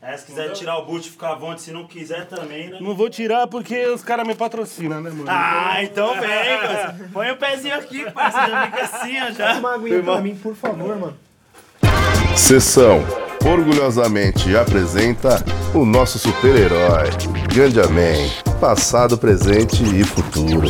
É, se quiser tirar o boot, ficar à vontade. Se não quiser também, né? Não vou tirar porque os caras me patrocinam, né, mano? Ah, então vem, parça. Põe o pezinho aqui, parça. Já fica assim, ó, já. Uma aguinha pra mim, por favor, mano. Sessão orgulhosamente apresenta o nosso super-herói, Ganjamin, passado, presente e futuro.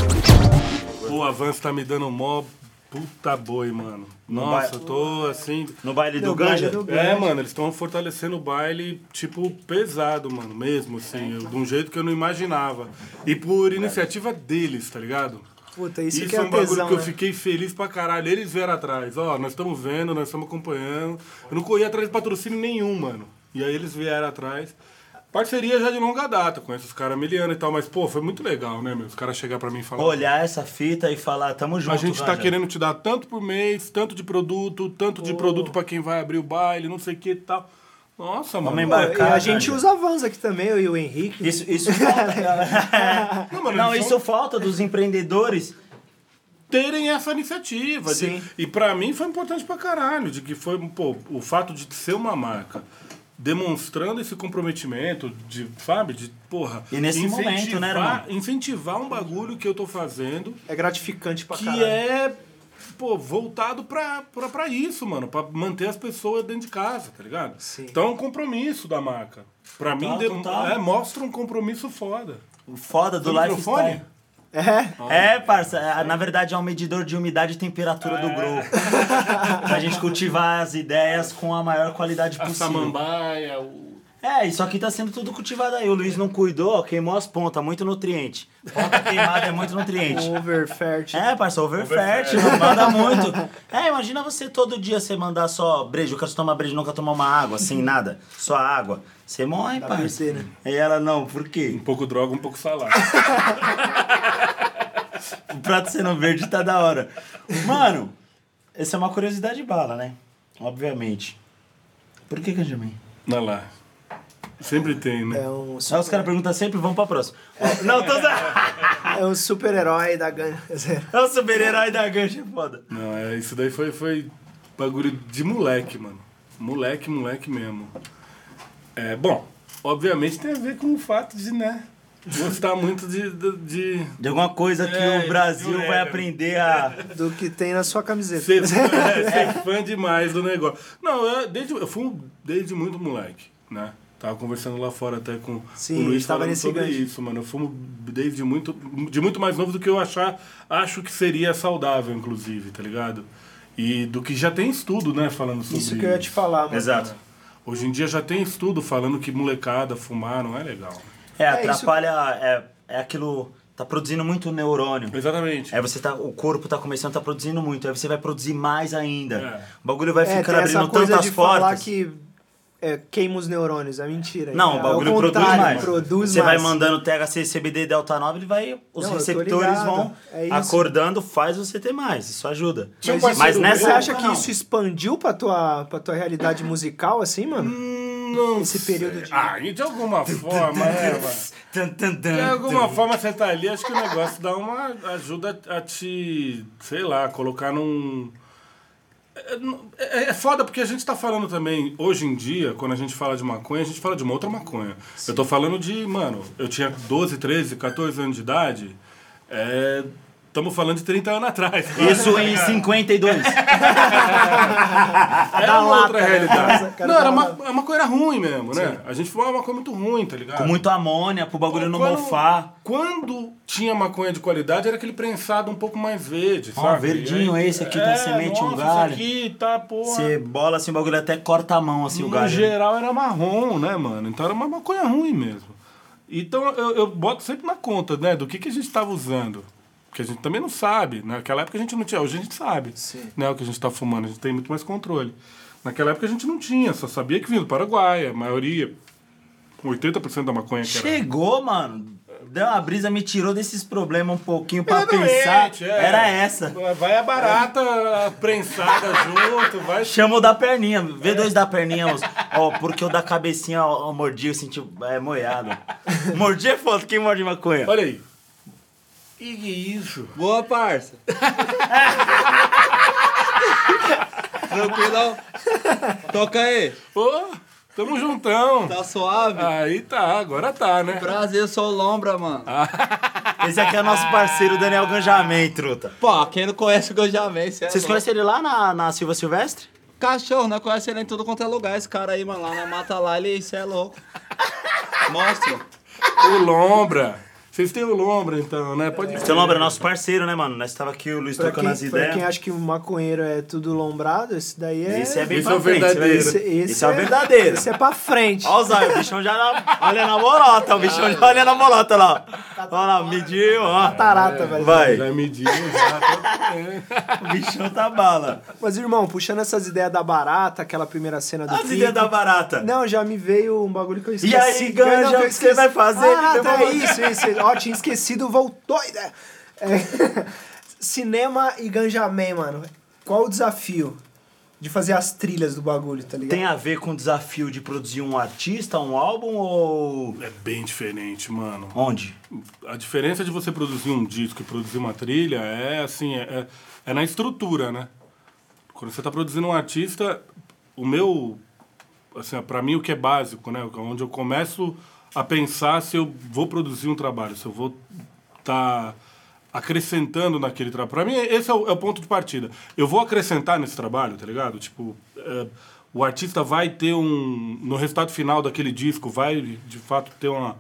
O avanço tá me dando mó puta boi, mano. Nossa, eu tô assim. No baile do No baile Ganja? do- É, mano, eles estão fortalecendo o baile, tipo, pesado, mano, mesmo, assim, eu- de um jeito que eu não imaginava. E por iniciativa deles, tá ligado? Puta, isso, Isso que é é um bagulho tesão, que eu né? fiquei feliz pra caralho. Eles vieram atrás. Ó, nós estamos vendo, nós estamos acompanhando. Eu não corri atrás de patrocínio nenhum, mano. E aí eles vieram atrás. Parceria já de longa data, com esses caras miliano e tal. Mas, pô, foi muito legal, né, meu? Os caras chegar pra mim e falar... Olhar essa fita e falar, tamo junto, A gente tá querendo te dar tanto por mês, tanto de produto, tanto de produto pra quem vai abrir o baile, não sei o que e tal. Nossa, mano. Embarcar. e a gente usa Vans aqui também, eu e o Henrique. Isso, isso falta. Não, mano, Não, isso são- falta dos empreendedores. terem essa iniciativa. de- Sim. e pra mim foi importante pra caralho, de que foi, pô, o fato de ser uma marca demonstrando esse comprometimento, de, sabe, de, porra... E nesse incentivar- momento, né, irmão? Incentivar um bagulho que eu tô fazendo, É gratificante pra que caralho. é, pô, voltado pra, pra, pra isso, mano, pra manter as pessoas dentro de casa, tá ligado? Sim. Então é um compromisso da marca. Pra mim, de- total. é, mostra um compromisso foda. O foda do Tem lifestyle. microfone? É, É, parça, é, na verdade é um medidor de umidade e temperatura do grupo. pra gente cultivar as ideias com a maior qualidade A possível. samambaia, o... É, isso aqui tá sendo tudo cultivado aí. O Luiz não cuidou, queimou as pontas, muito nutriente. Ponta queimada é muito nutriente. overfert. É, parça, overfértil, manda muito. É, imagina você todo dia você mandar só brejo, eu quero tomar brejo, nunca tomar uma água, assim, nada. Só água. Você morre, parça. perder, né? E ela, não, por quê? um pouco droga, um pouco salada. O prato sendo verde tá da hora. Mano, essa é uma curiosidade bala, né? Obviamente. Por que Ganjamin? Olha lá. Sempre tem, né? É um, Aí os caras perguntam sempre, vamos pra próxima. Não, tô é um super-herói da ganha. É o super-herói da Ganja, foda. Não, é, isso daí foi, foi bagulho de moleque, mano. Moleque, moleque mesmo. É, bom, obviamente tem a ver com o fato de, né, gostar muito de... de, de De alguma coisa que É, o Brasil é. vai aprender a. Do que tem na sua camiseta. ser, é, ser fã demais do negócio. Não, eu, desde, eu fui um- desde muito moleque, né? Tava conversando lá fora até com Sim, o Luiz tava falando nesse sobre gancho. isso, mano. Eu fumo desde muito, de muito mais novo do que eu achar, acho que seria saudável, inclusive, tá ligado? E do que já tem estudo, né, falando sobre Isso que eu ia te falar, mano. Exato. Hoje em dia já tem estudo falando que molecada fumar não é legal. É, É, atrapalha. É, é aquilo. Tá produzindo muito neurônio. Exatamente. Aí você tá. O corpo tá começando, tá produzindo muito. Aí você vai produzir mais ainda. É. O bagulho vai É, ficando abrindo coisa tantas de falar portas. que é, queima os neurônios, é mentira. Não, é, o bagulho produz mais. Produz Você vai mais. mandando THC, CBD, Delta 9, ele vai. Os Não, receptores vão É acordando, faz você ter mais. Isso ajuda. Mas, isso- Mas nessa você acha que não. isso expandiu pra tua, pra tua realidade musical, assim, mano? Hum, Não Esse sei. período de- Ah, e de alguma forma, né, mano? De alguma forma você tá ali, acho que o negócio dá uma ajuda a te, sei lá, colocar num. É, é- é foda porque a gente tá falando também, hoje em dia, quando a gente fala de maconha, a gente fala de uma outra maconha. Eu tô falando de, mano, eu tinha 12, 13, 14 anos de idade. É. Estamos falando de 30 anos atrás. Isso em 52. É Da uma lata, outra né? realidade. Não, era uma, é uma coisa ruim mesmo, né? A gente fumava uma coisa muito ruim, tá ligado? Com muito amônia, pro bagulho não mofar. Quando tinha maconha de qualidade, era aquele prensado um pouco mais verde, Ó, sabe? verdinho aí- esse aqui, tem semente, um nossa, galho. Isso aqui tá, porra. Você bola assim, o bagulho até corta a mão, assim, o no galho. geral era marrom, né, mano? Então era uma maconha ruim mesmo. Então eu, eu boto sempre na conta, né, do que, que a gente tava usando. Porque a gente também não sabe. Naquela época a gente não tinha, hoje a gente sabe. Né, o que a gente tá fumando, a gente tem muito mais controle. Naquela época a gente não tinha, só sabia que vinha do Paraguai, a maioria. 80% da maconha que era. Chegou, mano. Deu uma brisa, me tirou desses problemas um pouquinho pra pensar. é. Era essa. Vai a barata prensada junto, vai. Chama o da perninha. Vê dois da perninha, ó, porque o da cabecinha, ó, mordi, eu senti é, moiado. Mordi é foda, quem morde maconha? Olha aí. E que isso? Boa, parça. Tranquilão. Toca aí. Ô, Tamo juntão. Tá suave? Aí tá, agora tá, né? Prazer, eu sou o Lombra, mano. Esse aqui é nosso parceiro, Daniel Ganjamin, truta. Pô, quem não conhece o Ganjamin, cê é Vocês louco. conhecem ele lá na, na Silva Silvestre? Cachorro, né? Conhece ele em tudo quanto é lugar. Esse cara aí, mano, lá na mata lá, ele, cê é louco. Mostra. O Lombra. Vocês têm o Lombra, então, né? Pode Seu Lombra é nosso parceiro, né, mano? Nós tava aqui, o Luiz Pra trocando quem, as pra quem ideias. acha que o maconheiro é tudo lombrado, esse daí é. Esse é bem Esse pra é o frente, verdadeiro. esse- esse, esse é o verdadeiro. Esse é pra frente. Olha o Zóio, o bichão já na- olha na bolota, o bichão já olha na bolota lá. Olha lá, mediu, ó. Tarata, velho. Vai, Já mediu, já. tá- é. o bichão tá bala. Mas, irmão, puxando essas ideias da barata, aquela primeira cena do As clipe... ideias da barata. Não, já me veio um bagulho que eu esqueci. E aí, Ganja, o que você vai fazer? Ah, tá, é isso, isso. Ó, tinha esquecido, voltou. É, é, cinema e Ganjamin, mano. Qual o desafio de fazer as trilhas do bagulho, tá ligado? Tem a ver com o desafio de produzir um artista, um álbum ou... É bem diferente, mano. Onde? A diferença de você produzir um disco e produzir uma trilha é assim, é, é- é na estrutura, né? Quando você está produzindo um artista, o meu, assim, para mim o que é básico, né? Onde eu começo a pensar se eu vou produzir um trabalho, se eu vou estar acrescentando naquele trabalho. Para mim esse é o, é o ponto de partida. Eu vou acrescentar nesse trabalho, tá ligado? Tipo, é, o artista vai ter um no resultado final daquele disco vai de fato ter uma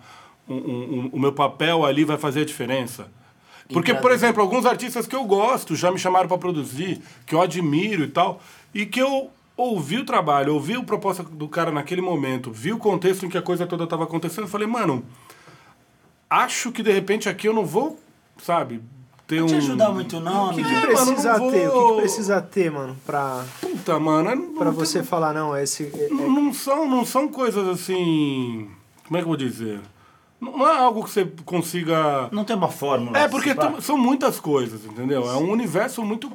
um, um- um- o meu papel ali vai fazer a diferença. Porque, por exemplo, alguns artistas que eu gosto já me chamaram para produzir, que eu admiro e tal, e que eu ouvi o trabalho, ouvi a proposta do cara naquele momento, vi o contexto em que a coisa toda estava acontecendo, falei, mano, acho que de repente aqui eu não vou, sabe, ter Não um. te ajudar muito não, O que, amigo. que É, precisa mano, não ter? O que, que precisa ter, mano, pra, Puta, mano, não, pra não você tem- falar, não, esse... é- é- Não, são, não são coisas assim. Como é que eu vou dizer? Não é algo que você consiga. Não tem uma fórmula. É, porque são muitas coisas, entendeu? É um universo muito,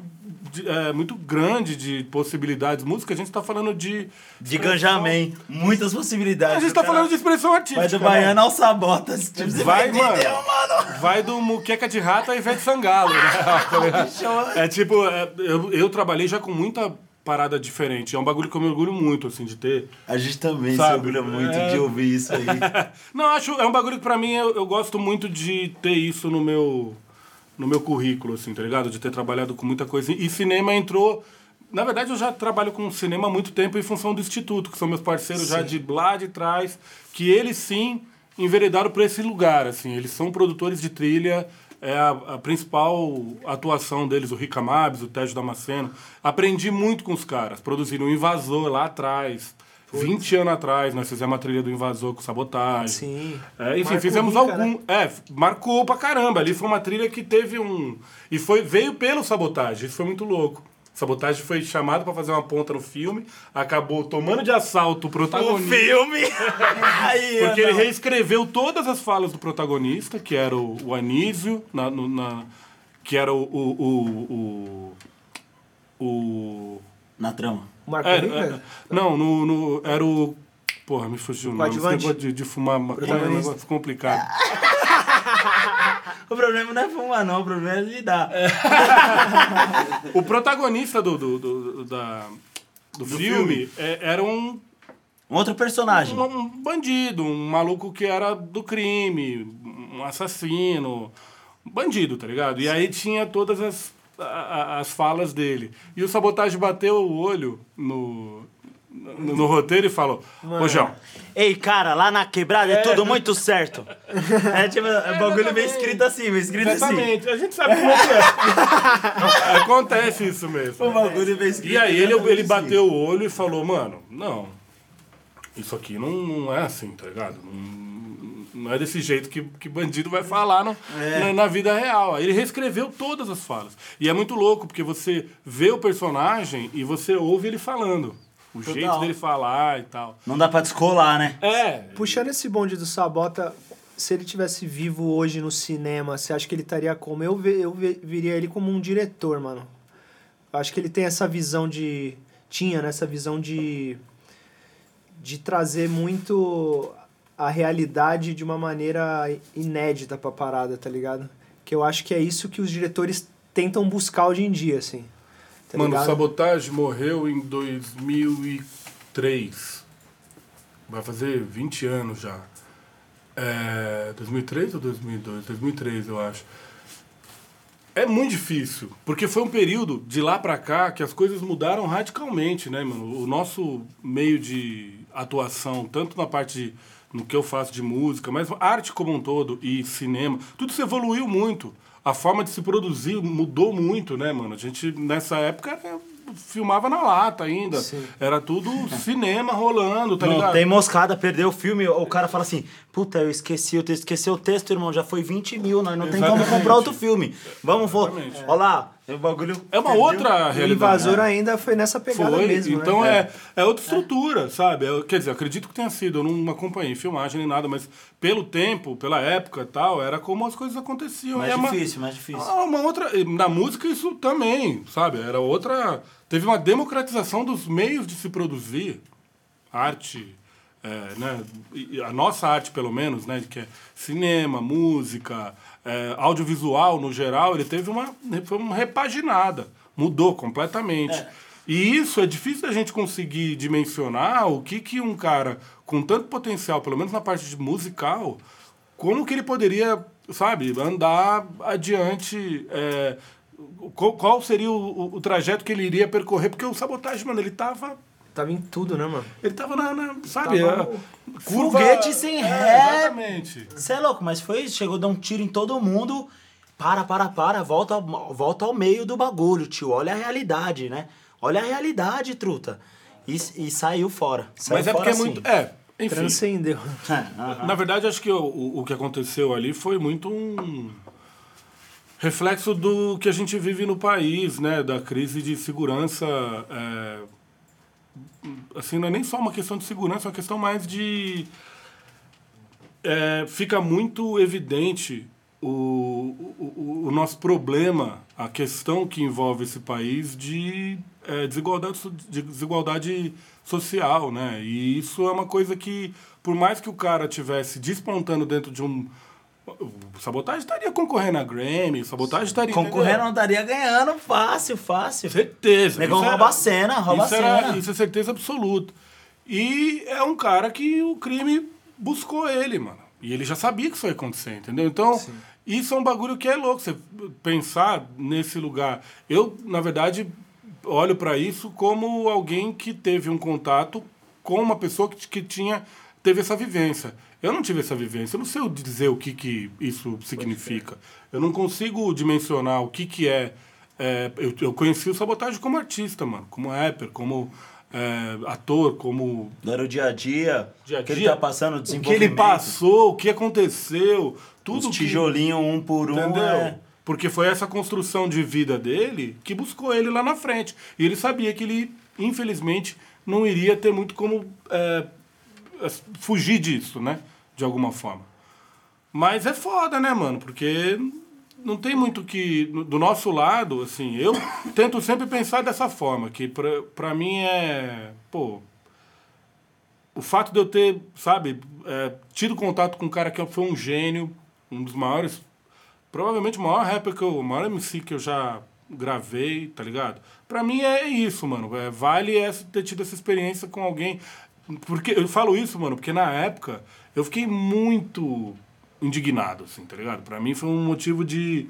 de- é, muito grande de possibilidades. Música, a gente tá falando de. De Ganjamin, muitas possibilidades. A gente tá cara falando de expressão artística. Vai do né? baiano ao sabotas. Tipo, Vai, entender, mano. Vai do muqueca de rato a Ivete Sangalo, né? Tá ligado? é tipo, é, eu, eu trabalhei já com muita parada diferente. É um bagulho que eu me orgulho muito, assim, de ter. A gente também Sabe? se orgulha muito É. de ouvir isso aí. Não, acho é um bagulho que pra mim eu, eu gosto muito de ter isso no meu no meu currículo, assim, tá ligado? De ter trabalhado com muita coisa. E cinema entrou. Na verdade, eu já trabalho com cinema há muito tempo em função do Instituto, que são meus parceiros já de lá de trás, que eles sim enveredaram por esse lugar, assim. Eles são produtores de trilha, é a, a principal atuação deles, o Rica Mabs, o Tejo Damasceno. Aprendi muito com os caras. Produziram o Invasor lá atrás. 20 anos atrás, nós fizemos a trilha do Invasor com sabotagem. Sim. É, enfim, Marcou fizemos rica, algum. né? É, marcou pra caramba. Ali foi uma trilha que teve um. E foi, veio pelo sabotagem. Isso foi muito louco. Sabotagem foi chamado pra fazer uma ponta no filme, acabou tomando de assalto o o protagonista. filme! aí, Porque ele reescreveu todas as falas do protagonista, que era o, o Anísio, na, no- na- que era o. o, o, o, o- Na trama. O Marco é, Rica? é, não, no, no- era o. Porra, me fugiu o nome. Esse negócio de, de fumar maconha é um negócio complicado. O problema não é fumar, não. O problema é lidar. O protagonista do, do, do, do- da, do, filme, é- era um, Um outro personagem. um, um bandido, um maluco que era do crime, um assassino, um bandido, tá ligado? E aí tinha todas as, a- a- as falas dele. E o Sabotagem bateu o olho no, no, no roteiro e falou, ô João, Ei, cara, lá na quebrada é, tudo muito certo. É tipo, é bagulho bem escrito assim, bem escrito assim. exatamente, a gente sabe como é que é. Acontece isso mesmo. O bagulho bem escrito. E aí ele, exatamente ele assim. bateu o olho e falou, mano, não, isso aqui não, não é assim, tá ligado? Não, não é desse jeito que, que bandido vai falar no- É. na, na vida real. Ele reescreveu todas as falas. E é muito louco, porque você vê o personagem e você ouve ele falando. O Total. jeito dele falar e tal. Não dá pra descolar, né? É. Puxando esse bonde do Sabota, se ele tivesse vivo hoje no cinema, você acha que ele estaria como? Eu, ve- eu ve- viria ele como um diretor, mano. Eu acho que ele tem essa visão de. Tinha, né? Essa visão de. De trazer muito a realidade de uma maneira inédita pra parada, tá ligado? Que eu acho que é isso que os diretores tentam buscar hoje em dia, assim. Tá Mano, o ligado? Sabotage morreu em 2003. vai fazer 20 anos já. É, 2003 ou 2002? 2003, eu acho. É muito difícil, porque foi um período de lá pra cá que as coisas mudaram radicalmente, né, mano? O nosso meio de atuação, tanto na parte de, no que eu faço de música, mas arte como um todo e cinema, tudo isso evoluiu muito. A forma de se produzir mudou muito, né, mano? A gente, nessa época, filmava na lata ainda. Sim. Era tudo cinema rolando, tá Não ligado? tem moscada, perdeu o filme, o cara fala assim, puta, eu esqueci o texto, esqueceu o texto, irmão, já foi 20 mil, nós não tem como Exatamente. comprar outro filme. Vamos, vou. Exatamente. Olha lá, o bagulho. É uma perdeu. outra O realidade. invasor ainda foi nessa pegada Foi, mesmo, então né? é, é outra estrutura, sabe? Eu, quer dizer, acredito que tenha sido, eu não acompanhei filmagem nem nada, mas pelo tempo, pela época e tal, era como as coisas aconteciam. Mais é uma- difícil, mais difícil. Ah, uma outra. Na música isso também, sabe? Era outra. Teve uma democratização dos meios de se produzir arte, é, né? A nossa arte, pelo menos, né? Que é cinema, música, é, audiovisual no geral, ele teve uma, foi uma repaginada. Mudou completamente. E isso é difícil da gente conseguir dimensionar o que, que um cara com tanto potencial, pelo menos na parte de musical, como que ele poderia, sabe, andar adiante. é, qual, qual seria o, o- o trajeto que ele iria percorrer? Porque o sabotagem, mano, ele tava. Tava em tudo, né, mano? Ele tava na. na- sabe? Tava a- no- Foguete sem É, ré. Exatamente. Você é louco, mas foi isso, chegou a dar um tiro em todo mundo. Para, para, para, volta, ao- volta ao meio do bagulho, tio. Olha a realidade, né? Olha a realidade, truta. E, e saiu fora. Saiu Mas é fora porque é assim. muito. É, enfim. Transcendeu. Na verdade, acho que o, o, o que aconteceu ali foi muito um reflexo do que a gente vive no país, né? Da crise de segurança. é, assim, não é nem só uma questão de segurança, é uma questão mais de. é, fica muito evidente o, o, o nosso problema, a questão que envolve esse país de é, desigualdade, desigualdade social, né? E isso é uma coisa que, por mais que o cara tivesse despontando dentro de um o Sabotagem estaria concorrendo a Grammy, o Sabotagem estaria Concorrendo não estaria ganhando fácil, fácil. Certeza. Negão Isso rouba a cena, rouba isso a era- cena. isso é certeza absoluta. E é um cara que o crime buscou ele, mano. E ele já sabia que isso ia acontecer, entendeu? Então, isso é um bagulho que é louco. Você pensar nesse lugar. Eu, na verdade, olho pra isso como alguém que teve um contato com uma pessoa que, que tinha teve essa vivência. Eu não tive essa vivência. Eu não sei dizer o que, que isso significa. Eu não consigo dimensionar o que, que é. é, eu, eu conheci o Sabotagem como artista, mano. Como rapper, como é, ator, como Era o dia a dia, dia a que ele dia, tá passando, o o que ele passou, o que aconteceu, tudo Os que- tijolinhos um por um. Entendeu? é- Porque foi essa construção de vida dele que buscou ele lá na frente. E ele sabia que ele, infelizmente, não iria ter muito como é, fugir disso, né? De alguma forma. Mas é foda, né, mano? Porque não tem muito que. Do nosso lado, assim, eu tento sempre pensar dessa forma, que pra, pra mim é. Pô. O fato de eu ter, sabe, é, tido contato com um cara que foi um gênio, um dos maiores Provavelmente o maior rapper que eu, o maior MC que eu já gravei, tá ligado? Pra mim é isso, mano. É, vale essa, ter tido essa experiência com alguém. Porque eu falo isso, mano, porque na época eu fiquei muito indignado, assim, tá ligado? Pra mim foi um motivo de.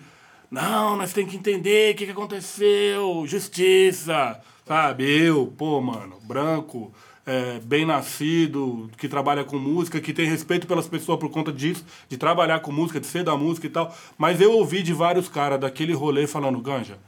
Não, nós temos que entender o que, que aconteceu, justiça, sabe? Eu, pô, mano, branco, é, bem nascido, que trabalha com música, que tem respeito pelas pessoas por conta disso, de trabalhar com música, de ser da música e tal. Mas eu ouvi de vários caras daquele rolê falando, Ganja,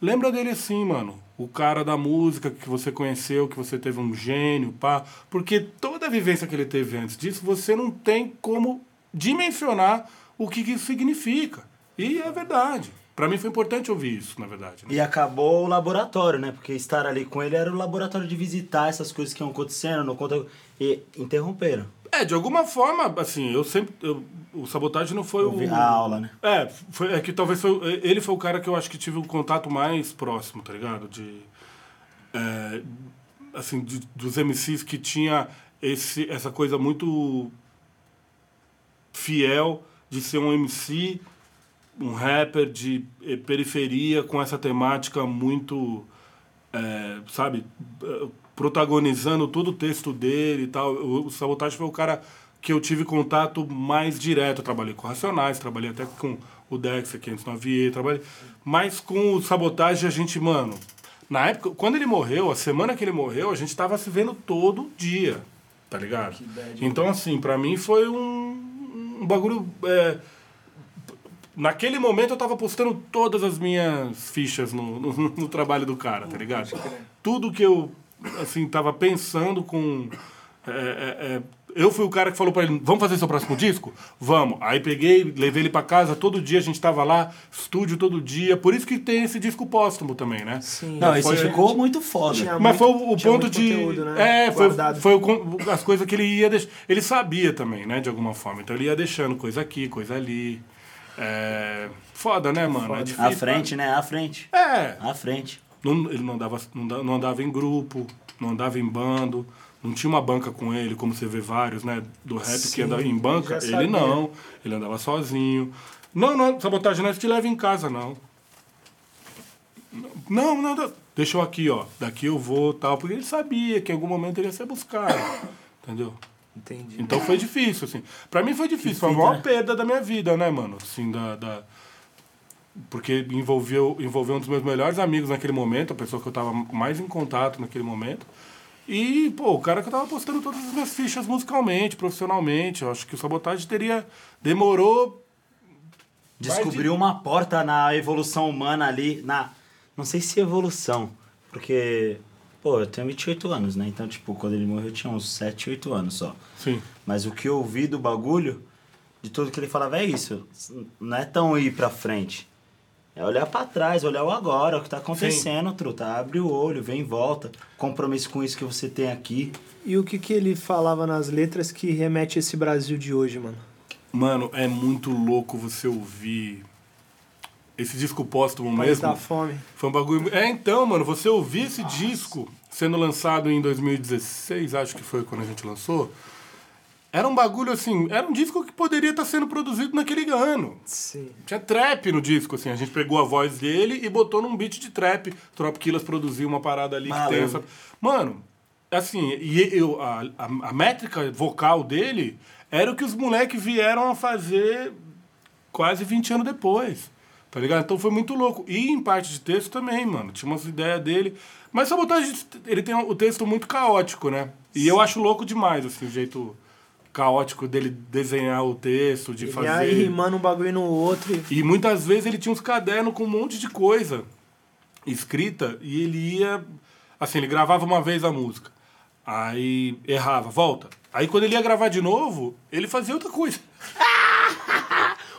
lembra dele assim, mano. O cara da música que você conheceu, que você teve um gênio, pá. Porque toda a vivência que ele teve antes disso, você não tem como dimensionar o que, isso significa. E é verdade. Pra mim foi importante ouvir isso, na verdade. né? E acabou o laboratório, né? Porque estar ali com ele era o laboratório de visitar essas coisas que iam acontecendo, não conta. E interromperam. É, de alguma forma, assim, eu sempre. eu- o sabotagem não foi Ouvi o. a aula, né? É, foi, é que talvez foi, ele foi o cara que eu acho que tive o contato mais próximo, tá ligado? De. é, assim, de- dos MCs que tinha esse, essa coisa muito fiel de ser um MC, um rapper de eh, periferia com essa temática muito, é, sabe, protagonizando todo o texto dele e tal. O, Sabotagem foi o cara que eu tive contato mais direto. Eu trabalhei com Racionais, trabalhei até com o Dex, 509E, trabalhei. Mas com o Sabotagem a gente, mano. Na época, quando ele morreu, a semana que ele morreu, a gente tava se vendo todo dia, tá ligado? Então, assim, pra mim foi um, um bagulho. é, naquele momento eu tava postando todas as minhas fichas no, no, no trabalho do cara, tá ligado? Tudo que eu, assim, tava pensando com. é, é, é, eu fui o cara que falou pra ele, vamos fazer seu próximo disco? Vamos. Aí peguei, levei ele pra casa, todo dia a gente tava lá, estúdio todo dia. Por isso que tem esse disco póstumo também, né? Sim. Não, esse ficou muito foda. Tinha Mas muito- foi o, o tinha ponto de. conteúdo, né? É, foi, Guardado. foi o as coisas que ele ia deixar. Ele sabia também, né, de alguma forma. Então ele ia deixando coisa aqui, coisa ali. É, foda, né, mano? É difícil. À frente, né? À frente. É. À frente. Não, ele não andava, não, da- não andava em grupo, não andava em bando, não tinha uma banca com ele, como você vê vários, né? Do rap Sim, que andava em banca. Ele não, ele andava sozinho. Não, não, sabotagem não é te leva em casa, não. Não, não, eu aqui, ó. Daqui eu vou tal. Porque ele sabia que em algum momento ele ia ser buscado. Entendeu? Entendi. Então foi difícil, assim. Pra mim foi difícil, foi a maior né? perda da minha vida, né, mano? Assim, da. da- Porque envolveu, envolveu um dos meus melhores amigos naquele momento, a pessoa que eu tava mais em contato naquele momento. E, pô, o cara que eu tava postando todas as minhas fichas musicalmente, profissionalmente. Eu acho que o Sabotagem teria. Demorou. Descobriu uma porta na evolução humana ali, na. Não sei se evolução, porque. Pô, eu tenho 28 anos, né? Então, tipo, quando ele morreu eu tinha uns 7, 8 anos só. Sim. Mas o que eu ouvi do bagulho, de tudo que ele falava, é isso. Não é tão ir pra frente. É olhar pra trás, olhar o agora, o que tá acontecendo, truta. Abre o olho, vem em volta. Compromisso com isso que você tem aqui. E o que, que ele falava nas letras que remete a esse Brasil de hoje, mano? Mano, é muito louco você ouvir. Esse disco póstumo País mesmo. da fome. Foi um bagulho. É, então, mano, você ouvir esse disco sendo lançado em 2016, acho que foi quando a gente lançou. Era um bagulho assim, era um disco que poderia estar sendo produzido naquele ano. Sim. Tinha trap no disco, assim. A gente pegou a voz dele e botou num beat de trap. Trop Killers produziu uma parada ali que tem essa. Mano, assim, e eu, a, a, a métrica vocal dele era o que os moleques vieram a fazer quase 20 anos depois. Tá ligado? Então foi muito louco. E em parte de texto também, mano. Tinha umas ideias dele. Mas Sabotagem, ele tem o texto muito caótico, né? E eu acho louco demais, assim, o jeito caótico dele desenhar o texto, de Ele fazer. ia rimando um bagulho no outro e E muitas vezes ele tinha uns cadernos com um monte de coisa escrita e ele ia. Assim, ele gravava uma vez a música. Aí errava, volta. Aí quando ele ia gravar de novo, ele fazia outra coisa.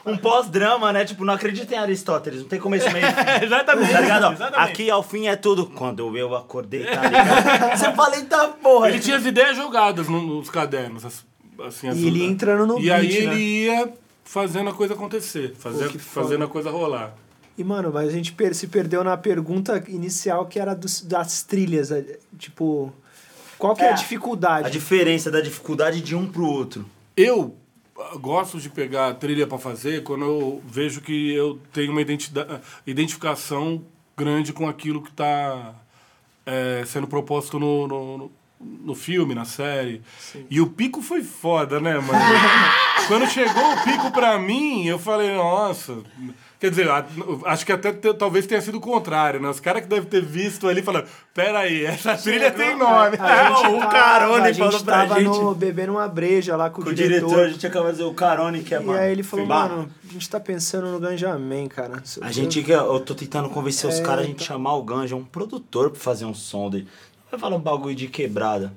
Um pós-drama, né? Tipo, não acredita em Aristóteles, não tem começo, meio e fim. exatamente. Tá ligado? Ó, Aqui ao fim é tudo. Quando eu acordei, tá ligado? Você fala, eita porra. Ele tinha as ideias jogadas no- nos cadernos. As- Assim, as- E ele ia entrando no E aí beat, ele né? ia fazendo a coisa acontecer, fazer, Pô, fazendo a coisa rolar. E, mano, mas a gente per- se perdeu na pergunta inicial que era dos, das trilhas. é, Tipo, qual que é, É, a dificuldade? A diferença da dificuldade de um pro outro. Eu ah, gosto de pegar a trilha para fazer quando eu vejo que eu tenho uma identidade, identificação grande com aquilo que está sendo proposto no, no, no- filme, na série. E o pico foi foda, né, mano? quando chegou o pico pra mim, eu falei, nossa. Quer dizer, a- acho que até talvez tenha sido o contrário, né? Os caras que devem ter visto ali falando, peraí, essa trilha tem nome. A gente O tava- Carone a gente falou pra tava gente. no, bebendo uma breja lá com, Com o diretor, a gente acaba de dizer o Carone que é, E mano. aí ele falou, mano, a gente tá pensando no Ganjamin, cara. A gente que eu tô tentando convencer os É, caras a gente então. chamar o Ganja, um produtor pra fazer um som dele. Vai falar um bagulho de quebrada.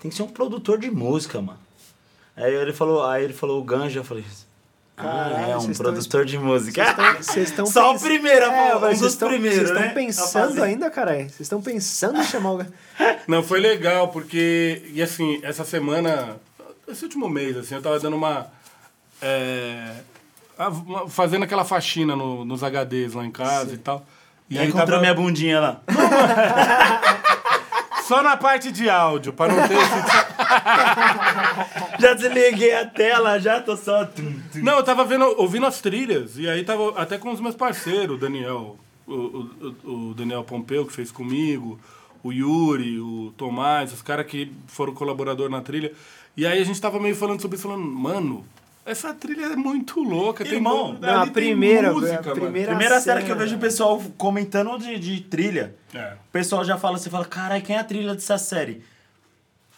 Tem que ser um produtor de música, mano. Aí ele falou, aí ele falou o Ganja, eu falei. Ah, é um produtor de música. Vocês estão Só o pens- primeiro, é, um dos vocês estão- primeiros, Vocês né? estão A pensando ainda, caralho? Vocês estão pensando em chamar o Não, foi legal, porque, e assim, essa semana, esse último mês, assim, eu tava dando uma. é, fazendo aquela faxina no- nos HDs lá em casa e tal. E aí encontrou minha bundinha lá. Só na parte de áudio, pra não ter esse. Já desliguei a tela, já tô só. Não, eu tava vendo, ouvindo as trilhas, e aí tava até com os meus parceiros, o Daniel, o, o, o- o Daniel Pompeu, que fez comigo, o Yuri, o Tomás, os caras que foram colaborador na trilha. E aí a gente tava meio falando sobre isso, falando, mano, essa trilha é muito louca. Irmão, tem, não, a primeira, música, a mano. primeira- Primeira série cena. que eu vejo o pessoal comentando de, de trilha. É. O pessoal já fala, você fala, caralho, quem é a trilha dessa série?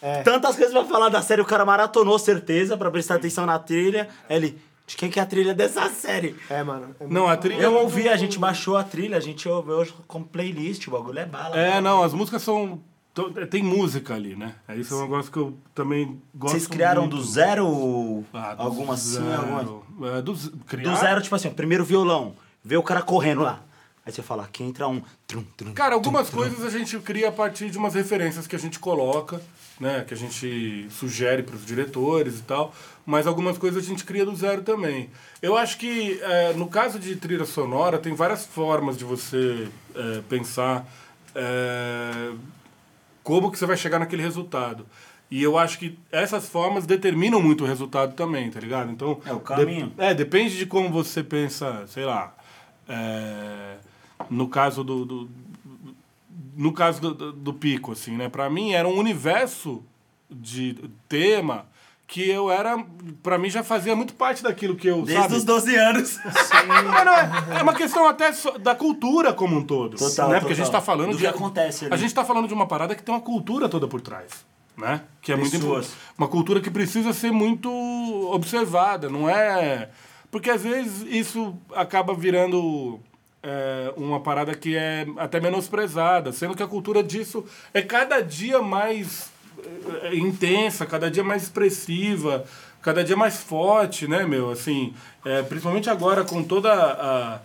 É. Tantas coisas pra falar da série, o cara maratonou certeza pra prestar atenção na trilha. Aí Ele, de quem que é a trilha dessa série? É, mano. é Não, a trilha. Eu ouvi, a gente baixou a trilha, a gente ouve hoje com playlist, o bagulho é bala. É, não, as músicas são. To- Tem música ali, né? É Isso é um negócio que eu também gosto Vocês criaram muito. do zero Ah, do alguma assim, zero. alguma... É, do, z- Do criar- zero, tipo assim, primeiro violão, vê o cara correndo lá. Aí você fala, aqui entra um... Trum, trum, Cara, algumas coisas a gente cria a partir de umas referências que a gente coloca, né? Que a gente sugere para os diretores e tal. Mas algumas coisas a gente cria do zero também. Eu acho que, é, no caso de trilha sonora, tem várias formas de você é, pensar é, como que você vai chegar naquele resultado. E eu acho que essas formas determinam muito o resultado também, tá ligado? Então, É o caminho. de- é, depende de como você pensa, sei lá. é, no caso do, do- no caso do, do, do pico, assim, né? Pra mim era um universo de tema que eu era, Pra mim já fazia muito parte daquilo que eu, Desde sabe? os 12 anos. Mas não, é, é uma questão até da cultura como um todo. Total, né? Porque a gente total. tá falando Do de. que acontece ali. A gente tá falando de uma parada que tem uma cultura toda por trás. Né? Que é muito Pessoas. importante. Uma cultura que precisa ser muito observada, não é. Porque às vezes isso acaba virando é, uma parada que é até menosprezada, sendo que a cultura disso é cada dia mais é, é, intensa, cada dia mais expressiva, cada dia mais forte, né, meu? Assim, é, principalmente agora com toda a,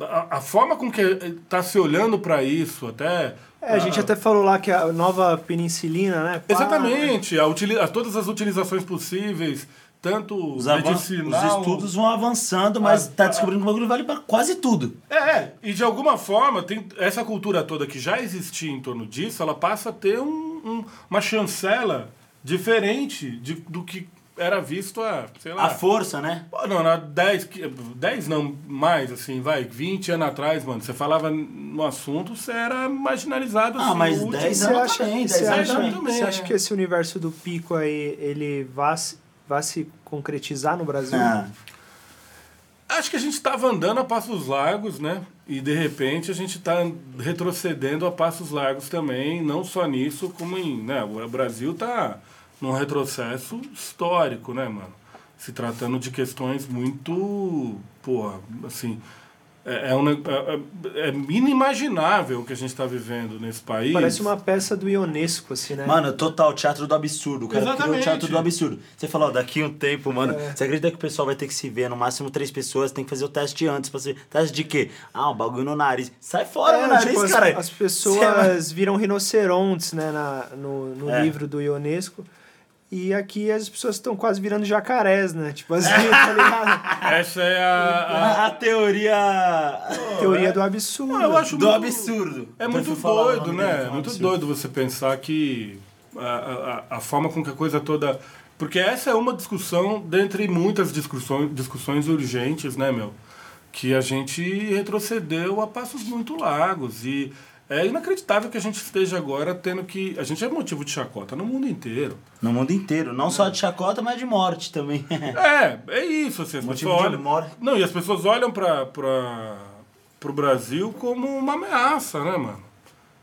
a, a forma com que está se olhando para isso, até. É, a gente até falou lá que a nova penicilina, né? pá, Exatamente, a utili- a todas as utilizações possíveis, tanto Os, medicinal... os estudos vão avançando, mas Ah, tá descobrindo que o bagulho vale pra quase tudo. É, é, e de alguma forma, tem essa cultura toda que já existia em torno disso, ela passa a ter um, um- uma chancela diferente de, do que era visto há, sei lá... A força, né? Pô, Não, na 10, que- 10 não, mais, assim, vai, 20 anos atrás, mano, você falava no assunto, você era marginalizado, Ah, assim, mas o último- 10 Você anos acha, também, você 10 anos acha, também. você acha é. que esse universo do pico aí, ele vai, se- vai se concretizar no Brasil? Ah, Acho que a gente estava andando a passos largos, né? E de repente a gente está retrocedendo a passos largos também, não só nisso, como em. Né? O Brasil está num retrocesso histórico, né, mano? Se tratando de questões muito. Porra, assim. É, é, um, ne- é, é inimaginável o que a gente está vivendo nesse país. Parece uma peça do Ionesco, assim, né? Mano, total, teatro do absurdo. O cara criou o Exatamente. teatro do absurdo. Você falou, ó, daqui um tempo, mano. Você acredita que o pessoal vai ter que se ver? No máximo três pessoas, tem que fazer o teste antes. Pra ser... Teste de quê? Ah, um bagulho no nariz. Sai fora É, do nariz, tipo, as, cara. as Cê pessoas viram rinocerontes, né, na, no, no É. livro do Ionesco. E aqui as pessoas estão quase virando jacarés, né? Tipo assim, tá ligado? Essa é a. A, a teoria Teoria do absurdo. eu acho do muito- absurdo. É muito doido, né? é muito absurdo. doido você pensar que a, a, a forma com que a coisa toda. Porque essa é uma discussão, dentre muitas discussões, discussões urgentes, né, meu? Que a gente retrocedeu a passos muito largos. E é inacreditável que a gente esteja agora tendo que. A gente é motivo de chacota no mundo inteiro. No mundo inteiro. Não só de chacota, mas de morte também. É, é isso, assim, as Motivo pessoas de olham. morte. Não, e as pessoas olham para pro Brasil como uma ameaça, né, mano?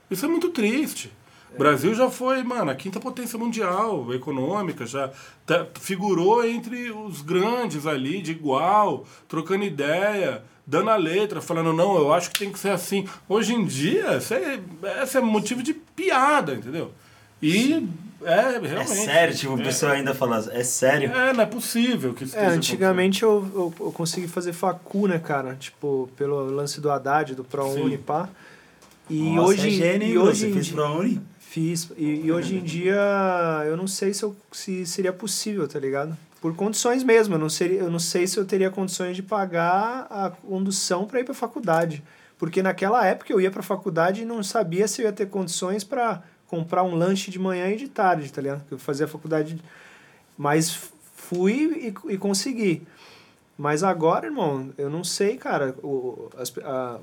Isso é muito triste. O Brasil já foi, mano, a quinta potência mundial econômica, já tá- figurou entre os grandes ali, de igual, trocando ideia, dando a letra, falando, não, eu acho que tem que ser assim. Hoje em dia, essa é, essa é motivo de piada, entendeu? E é realmente. É sério, tipo, o é, pessoal ainda fala, é sério? é, não é possível que isso É, antigamente eu, eu, eu consegui fazer facu, né, cara? Tipo, pelo lance do Haddad, do ProUni, pá. E Nossa, hoje, é gênio, e hoje Você fez dia- pra Uni? Fiz. E, e hoje em dia eu não sei se, eu, se seria possível, tá ligado? Por condições mesmo. Eu não, seria, eu não sei se eu teria condições de pagar a condução para ir pra faculdade. Porque naquela época eu ia pra faculdade e não sabia se eu ia ter condições para comprar um lanche de manhã e de tarde, tá ligado? Eu fazia faculdade. Mas fui e, e consegui. Mas agora, irmão, eu não sei, cara. O, as, a,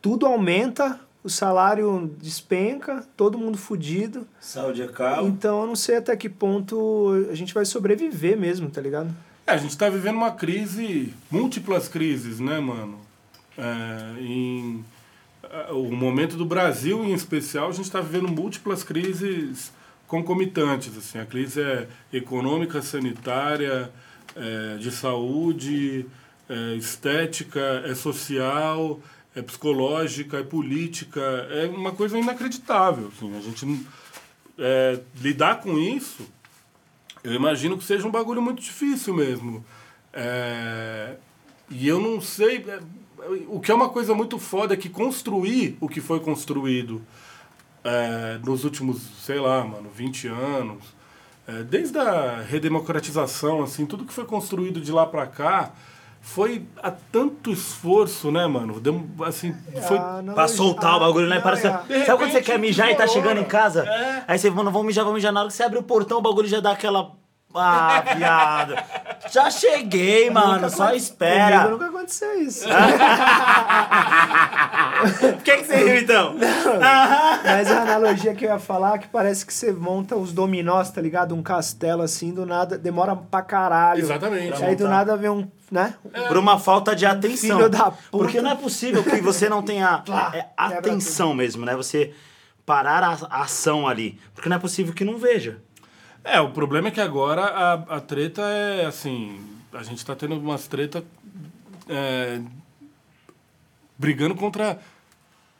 tudo aumenta o salário despenca, todo mundo fudido. Saúde é caro. Então eu não sei até que ponto a gente vai sobreviver mesmo, tá ligado? É, a gente tá vivendo uma crise, múltiplas crises, né, mano? É, em, é, o momento do Brasil, em especial, a gente está vivendo múltiplas crises concomitantes. Assim. A crise é econômica, sanitária, é, de saúde, é estética, é social, é psicológica, é política. É uma coisa inacreditável. Assim. A gente é, lidar com isso eu imagino que seja um bagulho muito difícil mesmo. É, e eu não sei. é, O que é uma coisa muito foda é que construir o que foi construído é, nos últimos, sei lá, mano, 20 anos, é, desde a redemocratização, assim, tudo que foi construído de lá pra cá foi a tanto esforço, né, mano? Dem- assim, foi. A analogia- Pra soltar o bagulho, né? Parece... é Sabe quando você quer mijar e tá chegando em casa? É. Aí você, mano, vamos mijar, vamos mijar. Na hora que você abre o portão, o bagulho já dá aquela. Ah, viado. Já cheguei, mano. Só Comigo espera. nunca aconteceu isso. Por que, que você riu então? Mas a analogia que eu ia falar é que parece que você monta os dominós, tá ligado? Um castelo assim, do nada, demora pra caralho. Exatamente. Aí do nada vem um, né? Por uma falta de atenção. Filho da puta. Porque não é possível que você não tenha é, atenção mesmo, né? Você parar a ação ali. Porque não é possível que não veja. É, o problema é que agora a, a treta é assim. A gente tá tendo umas tretas é, brigando contra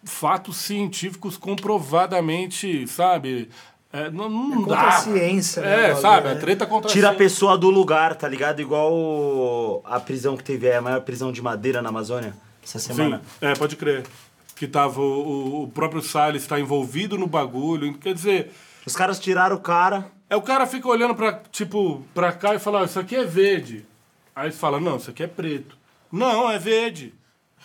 fatos científicos comprovadamente, sabe? É, não não Contra dá. a ciência. né, É, sabe? né? A treta contra Tira a ciência. pessoa do lugar, tá ligado? Igual a prisão que teve, é a maior prisão de madeira na Amazônia essa semana. Sim, é, pode crer. Que tava o, o- o próprio Salles está envolvido no bagulho. Quer dizer, Os caras tiraram o cara. É o cara fica olhando pra, tipo, pra cá e fala, "Ó, isso aqui é verde. Aí fala, não, isso aqui é preto. Não, é verde.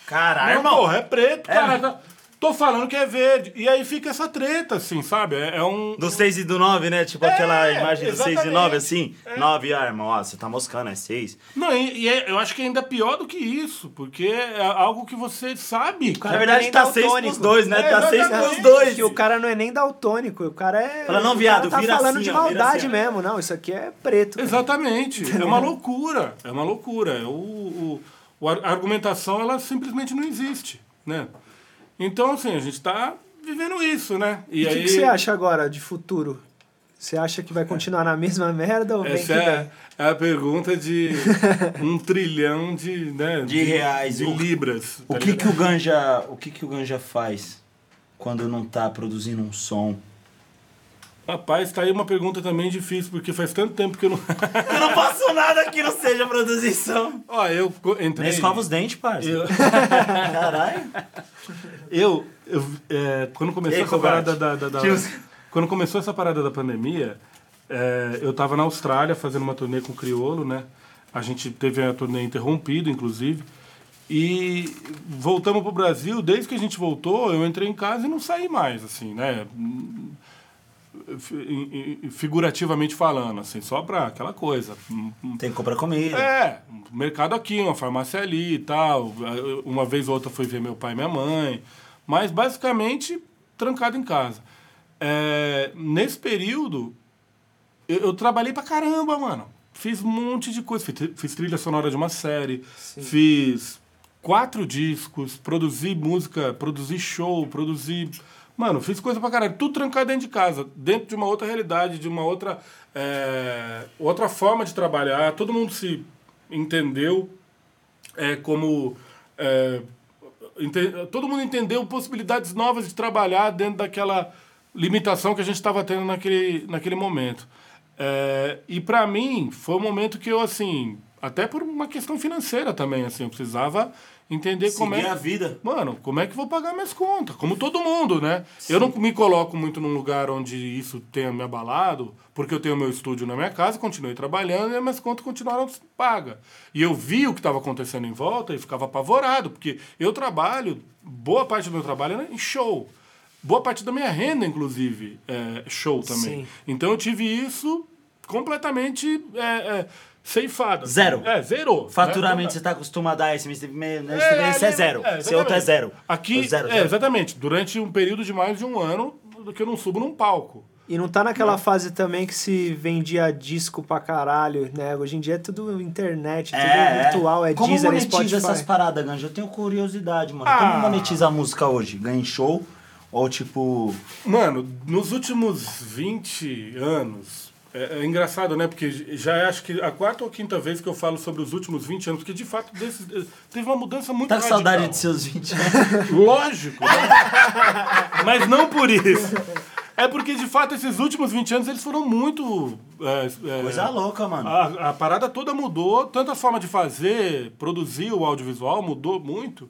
Caralho, não, irmão. porra, é preto, É, cara. Tô falando que é verde. E aí fica essa treta, assim, sabe? É, é um. Do 6 e do 9, né? Tipo aquela imagem do 6 e exatamente. 9, assim. 9, ah, irmão, ó, você tá moscando, é 6. Não, e, e é- eu acho que ainda é pior do que isso, porque é algo que você sabe. Na verdade, nem tá 6 daltônico. pros dois, né? É, tá 6 exatamente. pros dois. Que o cara não é nem daltônico, o cara é. Fala, não, o viado, cara tá vira falando assim, de maldade assim, mesmo, não. Isso aqui é preto. Exatamente. É uma loucura. É uma loucura. É o, o- a argumentação, ela simplesmente não existe, né? Então, assim, a gente tá vivendo isso, né? E E o que, aí, que você acha agora de futuro? Você acha que vai continuar na mesma merda ou vem que Essa vem? é, é a pergunta de um trilhão de, né, De reais. de O- libras. O tá que ligado? que o Ganja, o que que o Ganja faz quando não tá produzindo um som? Rapaz, tá aí uma pergunta também difícil, porque faz tanto tempo que eu não... Eu não faço nada que não seja produzir som. Ó, eu entrei... Nem escova os dentes, parça. Eu, Caralho. eu, eu, é, quando começou aí, essa covarde? parada da... da, da- quando começou essa parada da pandemia, é, eu tava na Austrália fazendo uma turnê com o Criolo, né? A gente teve a turnê interrompida, inclusive. E voltamos pro Brasil, desde que a gente voltou, eu entrei em casa e não saí mais, assim, né? Fi- Figurativamente falando, assim, só pra aquela coisa. Tem que comprar comida. É, mercado aqui, uma farmácia ali e tal. Uma vez ou outra fui ver meu pai e minha mãe. Mas basicamente trancado em casa. É, nesse período, eu, eu trabalhei pra caramba, mano. Fiz um monte de coisa. Fiz, fiz trilha sonora de uma série. Fiz quatro discos. Produzi música, produzi show, produzi. Mano, fiz coisa pra caralho. Tudo trancado dentro de casa. Dentro de uma outra realidade, de uma outra. é, outra forma de trabalhar. Todo mundo se entendeu é, como. é, ente- todo mundo entendeu possibilidades novas de trabalhar dentro daquela limitação que a gente estava tendo naquele, naquele momento. É, e para mim foi um momento que eu assim, até por uma questão financeira também, assim, eu precisava entender como Seguir é a vida. Mano, como é que vou pagar minhas contas? Como todo mundo, né? Eu não me coloco muito num lugar onde isso tenha me abalado, porque eu tenho meu estúdio na minha casa, continuei trabalhando e as minhas contas continuaram pagas. E eu vi o que estava acontecendo em volta e ficava apavorado, porque eu trabalho, boa parte do meu trabalho é em show. Boa parte da minha renda, inclusive, é show também. Sim. Então eu tive isso completamente é, é, ceifada. Zero. É, zerou. Faturamento, né? você tá acostumado a esse mês, esse mês É, esse é ali- zero. é, Esse outro é exatamente. zero. Aqui, Zero, é, zero. exatamente. Durante um período de mais de um ano que eu não subo num palco. E não tá naquela fase também que se vendia disco pra caralho, né? Hoje em dia é tudo internet, tudo virtual, é Como Deezer, é monetiza Spotify. essas paradas, Ganja? Eu tenho curiosidade, mano. Ah. Como monetiza a música hoje? Ganha em show? Ou tipo. Mano, nos últimos 20 anos, é, é engraçado, né? Porque já é, acho que a quarta ou quinta vez que eu falo sobre os últimos 20 anos, porque de fato desses, eh, teve uma mudança muito Tá radical. saudade de seus 20 anos? Lógico. né? Mas não por isso. É porque, de fato, esses últimos 20 anos eles foram muito. é, é, Coisa louca, mano. a, a parada toda mudou, tanto a forma de fazer, produzir o audiovisual mudou muito,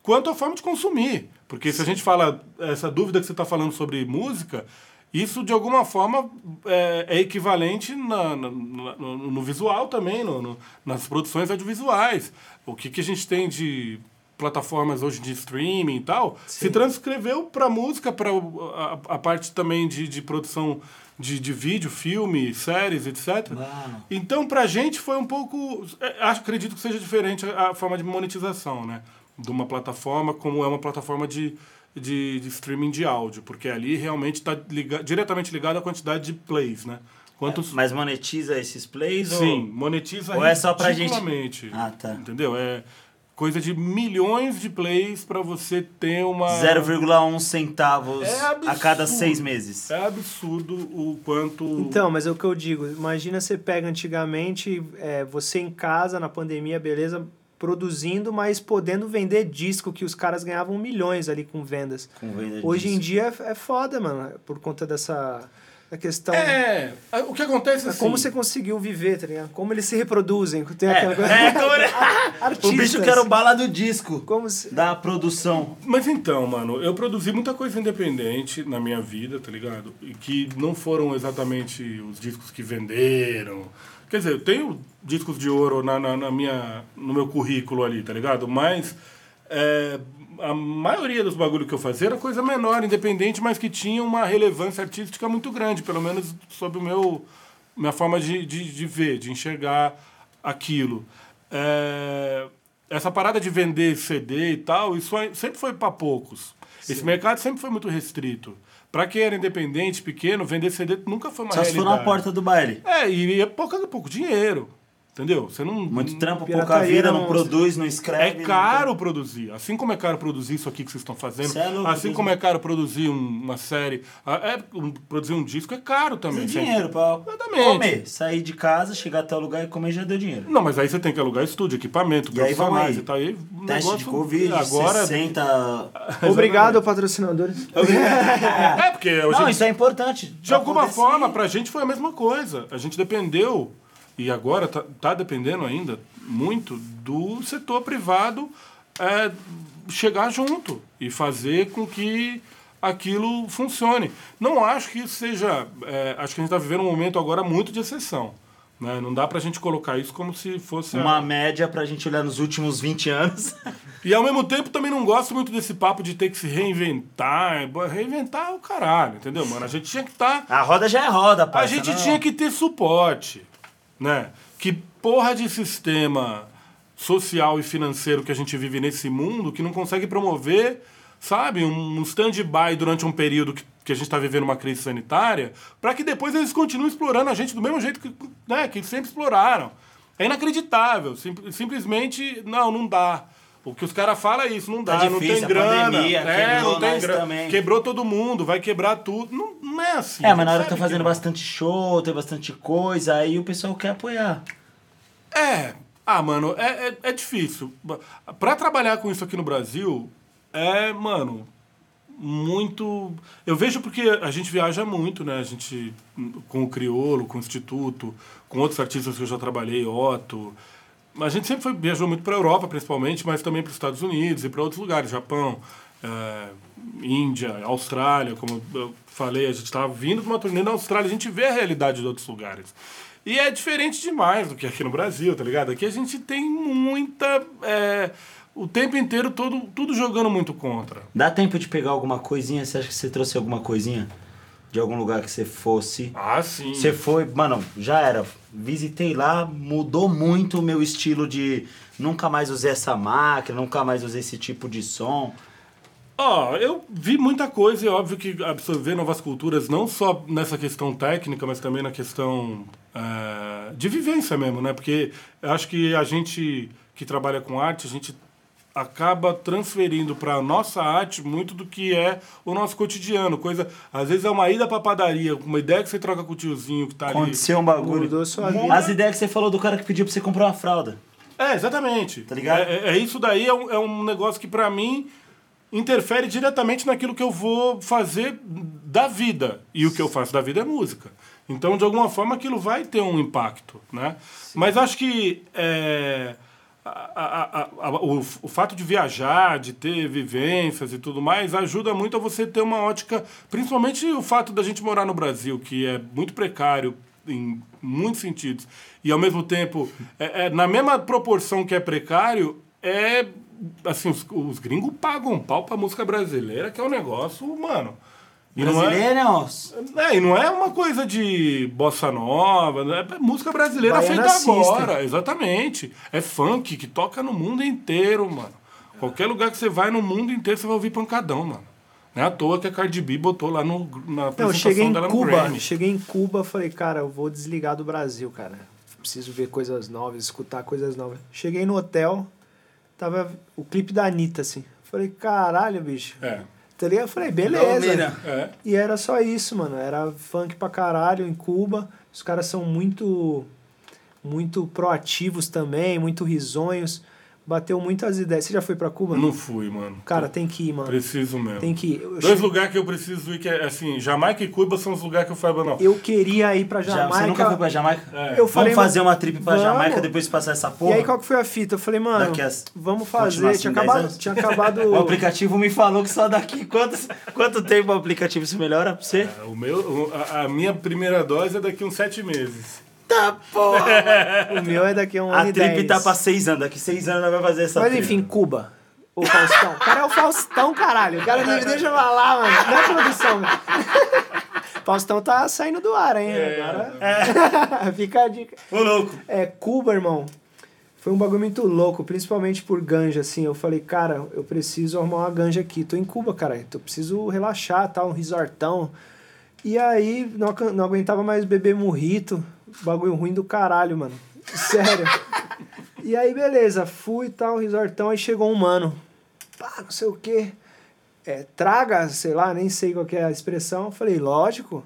quanto a forma de consumir. Porque se a gente fala, essa dúvida que você está falando sobre música, isso de alguma forma é, é equivalente na- na- no, no visual também, no- no- nas produções audiovisuais. O que, que a gente tem de plataformas hoje de streaming e tal, se transcreveu para música, para a, a parte também de, de produção de, de vídeo, filme, séries, etc. Mano. Então, pra gente foi um pouco. é, Acho, acredito que seja diferente a, a forma de monetização, né? De uma plataforma, como é uma plataforma de, de, de streaming de áudio, porque ali realmente está liga, diretamente ligado à quantidade de plays, né? Quantos. Mas monetiza esses plays? Sim, Ou... monetiza ou é só pra gente-. Ah, tá. Entendeu? É coisa de milhões de plays pra você ter uma. 0,1 centavos É a cada seis meses. É absurdo o quanto. Então, mas é o que eu digo. Imagina você pega antigamente, é, você em casa, na pandemia, beleza, produzindo, mas podendo vender disco que os caras ganhavam milhões ali com vendas. Com venda de Hoje em disco. dia é, é foda, mano, por conta dessa da questão. É, o que acontece É assim. como você conseguiu viver, tá ligado? Como eles se reproduzem. Tem É, aquela coisa. é, como Artistas. O bicho que era o bala do disco. Como se... Da produção. Mas então, mano, eu produzi muita coisa independente na minha vida, tá ligado? E que não foram exatamente os discos que venderam. Quer dizer, eu tenho discos de ouro na, na, na minha, no meu currículo ali, tá ligado? Mas é, a maioria dos bagulho que eu fazia era coisa menor, independente, mas que tinha uma relevância artística muito grande, pelo menos sob o meu minha forma de, de, de ver, de enxergar aquilo. É, essa parada de vender CD e tal, isso aí sempre foi para poucos. Esse mercado sempre foi muito restrito. Para quem era independente, pequeno, vender CD nunca foi uma Só se for realidade. na porta do baile. É, e é pouco, pouco dinheiro. Entendeu? Você não. Muito trampo, pouca vida, não- não produz, não escreve. É não caro produzir. Assim como é caro produzir isso aqui que vocês estão fazendo. Cê é louco, assim produzir. como é caro produzir um- uma série. ah, É, um- produzir um disco é caro também. Você- dinheiro pra Exatamente. comer. Sair de casa, chegar até o lugar e comer já deu dinheiro. Não, mas aí você tem que alugar estúdio, equipamento, profissionais aí. e tal. Aí, Teste negócio, de Covid, agora 60. Obrigado, patrocinadores. É, porque hoje Não, isso é importante. De alguma forma, pra gente foi a mesma coisa. A gente dependeu, e agora tá, tá dependendo ainda muito, do setor privado é, chegar junto e fazer com que aquilo funcione. Não acho que isso seja. é, acho que a gente está vivendo um momento agora muito de exceção. Né? Não dá pra gente colocar isso como se fosse. a- Uma média pra gente olhar nos últimos 20 anos. E ao mesmo tempo também não gosto muito desse papo de ter que se reinventar. Reinventar é o caralho, entendeu, mano? A gente tinha que estar. A roda já é roda, A parça, gente não. tinha que ter suporte, né? Que porra de sistema social e financeiro que a gente vive nesse mundo que não consegue promover, sabe, um stand-by durante um período que, que a gente está vivendo uma crise sanitária, para que depois eles continuem explorando a gente do mesmo jeito que, né, que sempre exploraram. É inacreditável. Sim- simplesmente, não, não dá. O que os caras falam é isso, não dá, Tá não difícil, tem a grana. pandemia é, quebrou não tem grana. também. Quebrou todo mundo, vai quebrar tudo. Não, não é assim. É, mas na hora que tá fazendo não. bastante show, tem bastante coisa, aí o pessoal quer apoiar. É. Ah, mano, é, é, é difícil. Pra trabalhar com isso aqui no Brasil, é, mano, muito. Eu vejo porque a gente viaja muito, né? A gente, com o Criolo, com o Instituto, com outros artistas que eu já trabalhei, Otto. A gente sempre foi, viajou muito pra Europa, principalmente, mas também para os Estados Unidos e para outros lugares, Japão, é, Índia, Austrália, como eu falei, a gente estava vindo de uma turnê na Austrália, a gente vê a realidade de outros lugares. E é diferente demais do que aqui no Brasil, tá ligado? Aqui a gente tem muita. é, o tempo inteiro todo, tudo jogando muito contra. Dá tempo de pegar alguma coisinha? Você acha que você trouxe alguma coisinha? De algum lugar que você fosse. Ah, sim. Você foi, mano, já era. Visitei lá, mudou muito o meu estilo de. Nunca mais usei essa máquina, nunca mais usei esse tipo de som. Ó, eu vi muita coisa e é óbvio que absorver novas culturas, não só nessa questão técnica, mas também na questão eh, de vivência mesmo, né? Porque eu acho que a gente que trabalha com arte, a gente acaba transferindo para nossa arte muito do que é o nosso cotidiano. Coisa, às vezes é uma ida pra padaria, uma ideia que você troca com o tiozinho que tá ali. Aconteceu um bagulho. Mudou sua vida. As ideias que você falou do cara que pediu pra você comprar uma fralda. É, exatamente. Tá ligado? É, é- é isso daí é um, é um negócio que pra mim interfere diretamente naquilo que eu vou fazer da vida. E o que eu faço da vida é música. Então, de alguma forma, aquilo vai ter um impacto, né? Mas acho que é, a- a- a- o, o fato de viajar, de ter vivências e tudo mais, ajuda muito a você ter uma ótica, principalmente o fato da gente morar no Brasil, que é muito precário em muitos sentidos, e ao mesmo tempo, é, é, na mesma proporção que é precário, é assim, os, os gringos pagam um pau pra música brasileira, que é um negócio, mano. E não é, Brasileiros. é, e não é uma coisa de bossa nova, né? é música brasileira Baiana feita agora, exatamente. É funk que toca no mundo inteiro, mano. Qualquer lugar que você vai no mundo inteiro, você vai ouvir pancadão, mano. Não é à toa que a Cardi B botou lá no, na Não, eu apresentação cheguei em dela no Cuba. Grammy. Cheguei em Cuba, falei, cara, eu vou desligar do Brasil, cara. Preciso ver coisas novas, escutar coisas novas. Cheguei no hotel, tava o clipe da Anitta, assim. Falei, caralho, bicho. É, Tá ligado? Eu falei, beleza. Domina. é. E era só isso, mano. Era funk pra caralho em Cuba. Os caras são muito muito proativos também, muito risonhos. Bateu muitas ideias. Você já foi pra Cuba? Não fui, mano. Cara, tem que ir, mano. Preciso mesmo. Tem que ir. Eu, Dois che- lugares que eu preciso ir, que é assim, Jamaica e Cuba são os lugares que eu falo, não. eu queria ir pra Já- Jamaica. Você nunca foi pra Jamaica? É. Eu falei, Vamos fazer mano, uma trip pra vamos. Jamaica depois de passar essa E porra? aí, qual que foi a fita? Eu falei, mano, Daqui a- vamos fazer. assim, Tinha 10 acabado, tinha acabado. O aplicativo me falou que só daqui. Quantos, quanto tempo o aplicativo se melhora pra você? O meu, a, a minha primeira dose é daqui uns sete meses. Tá, porra! o meu é daqui a um A ano e trip tá pra seis anos. Daqui seis anos nós vamos fazer essa Mas trip. enfim, Cuba. O Faustão. O cara é o Faustão, caralho. O cara me deixa falar, mano. Não é produção, mano. Faustão tá saindo do ar, hein? Agora. Fica a dica. Ô, louco. É, Cuba, irmão. Foi um bagulho muito louco, principalmente por ganja, assim. Eu falei, cara, eu preciso arrumar uma ganja aqui. Tô em Cuba, cara. Eu preciso relaxar, tá? Um resortão. E aí, não, não aguentava mais beber murrito. Bagulho ruim do caralho, mano. Sério. e aí, beleza. Fui e tal, resortão. Aí chegou um mano. Pá, não sei o quê. É, traga, sei lá, nem sei qual é a expressão. Eu falei, lógico.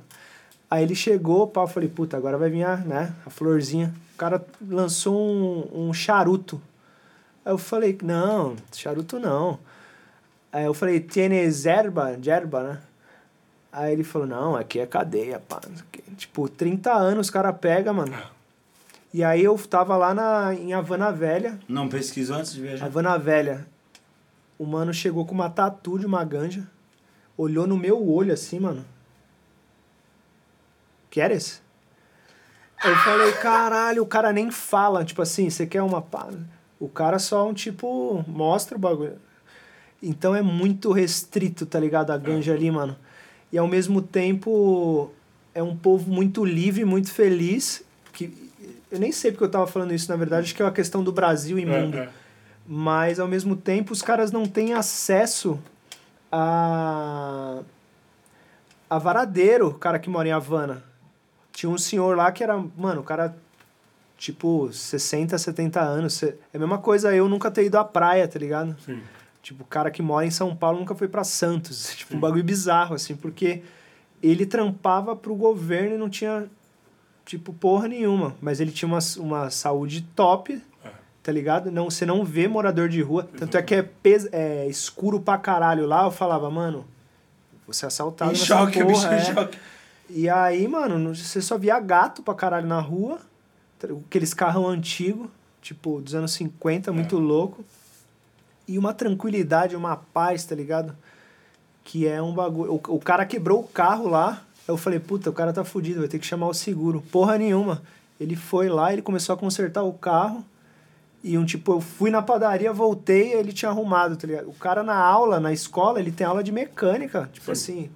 Aí ele chegou, pá, eu falei, puta, agora vai vir a, né, a florzinha. O cara lançou um, um charuto. Aí eu falei, não, charuto não. Aí eu falei, tienes erba, yerba, né? Aí ele falou, não, aqui é cadeia, pá. não sei o quê. Tipo, 30 anos os cara pega, mano. E aí eu tava lá na, em Havana Velha, Não pesquisou antes de viajar? Havana Velha. O mano chegou com uma tatu de uma ganja, olhou no meu olho assim, mano. Queres? Eu falei, caralho, o cara nem fala, tipo assim, você quer uma pá? O cara só um tipo, mostra o bagulho. Então é muito restrito, tá ligado? A ganja ali, mano. E ao mesmo tempo é um povo muito livre, muito feliz. Que eu nem sei porque eu tava falando isso, na verdade, acho que é uma questão do Brasil e mundo. É, é. Mas ao mesmo tempo os caras não têm acesso a a varadeiro, o cara que mora em Havana. Tinha um senhor lá que era, mano, o cara tipo 60, 70 anos, é a mesma coisa eu nunca ter ido à praia, tá ligado? Sim. Tipo, o cara que mora em São Paulo nunca foi pra Santos. Tipo, um bagulho bizarro, assim, porque ele trampava pro governo e não tinha, tipo, porra nenhuma. Mas ele tinha uma, uma saúde top, É. tá ligado? Não, você não vê morador de rua. Tanto é que é, pes, é escuro pra caralho lá. Eu falava, mano, você assaltado Em choque, o bicho porra, em é. choque. E aí, mano, você só via gato pra caralho na rua. tá- Aqueles carrão antigo, tipo, dos anos 50, muito louco. E uma tranquilidade, uma paz, tá ligado? Que é um bagulho. O, o cara quebrou o carro lá. Eu falei, puta, o cara tá fudido, vai ter que chamar o seguro. Porra nenhuma. Ele foi lá, ele começou a consertar o carro. E um tipo, eu fui na padaria, voltei, ele tinha arrumado, tá ligado? O cara na aula, na escola, ele tem aula de mecânica. Tipo assim,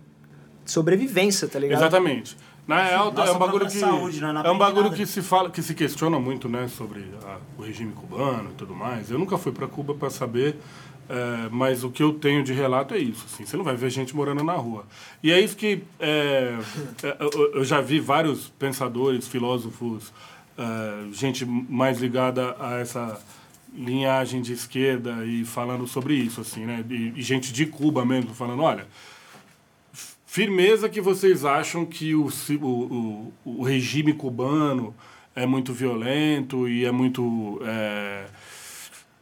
sobrevivência, tá ligado? Exatamente. Na real, Nossa, é um bagulho que saúde, não é é um bagulho nada. que se fala, que se questiona muito, né, sobre a- o regime cubano e tudo mais. Eu nunca fui para Cuba para saber, é, mas o que eu tenho de relato é isso. Assim, você não vai ver gente morando na rua. E é isso que é, é, eu, já vi vários pensadores, filósofos, é, gente mais ligada a essa linhagem de esquerda e falando sobre isso, assim, né? E, e gente de Cuba mesmo falando, olha, firmeza que vocês acham que o, o, o regime cubano é muito violento e é muito é,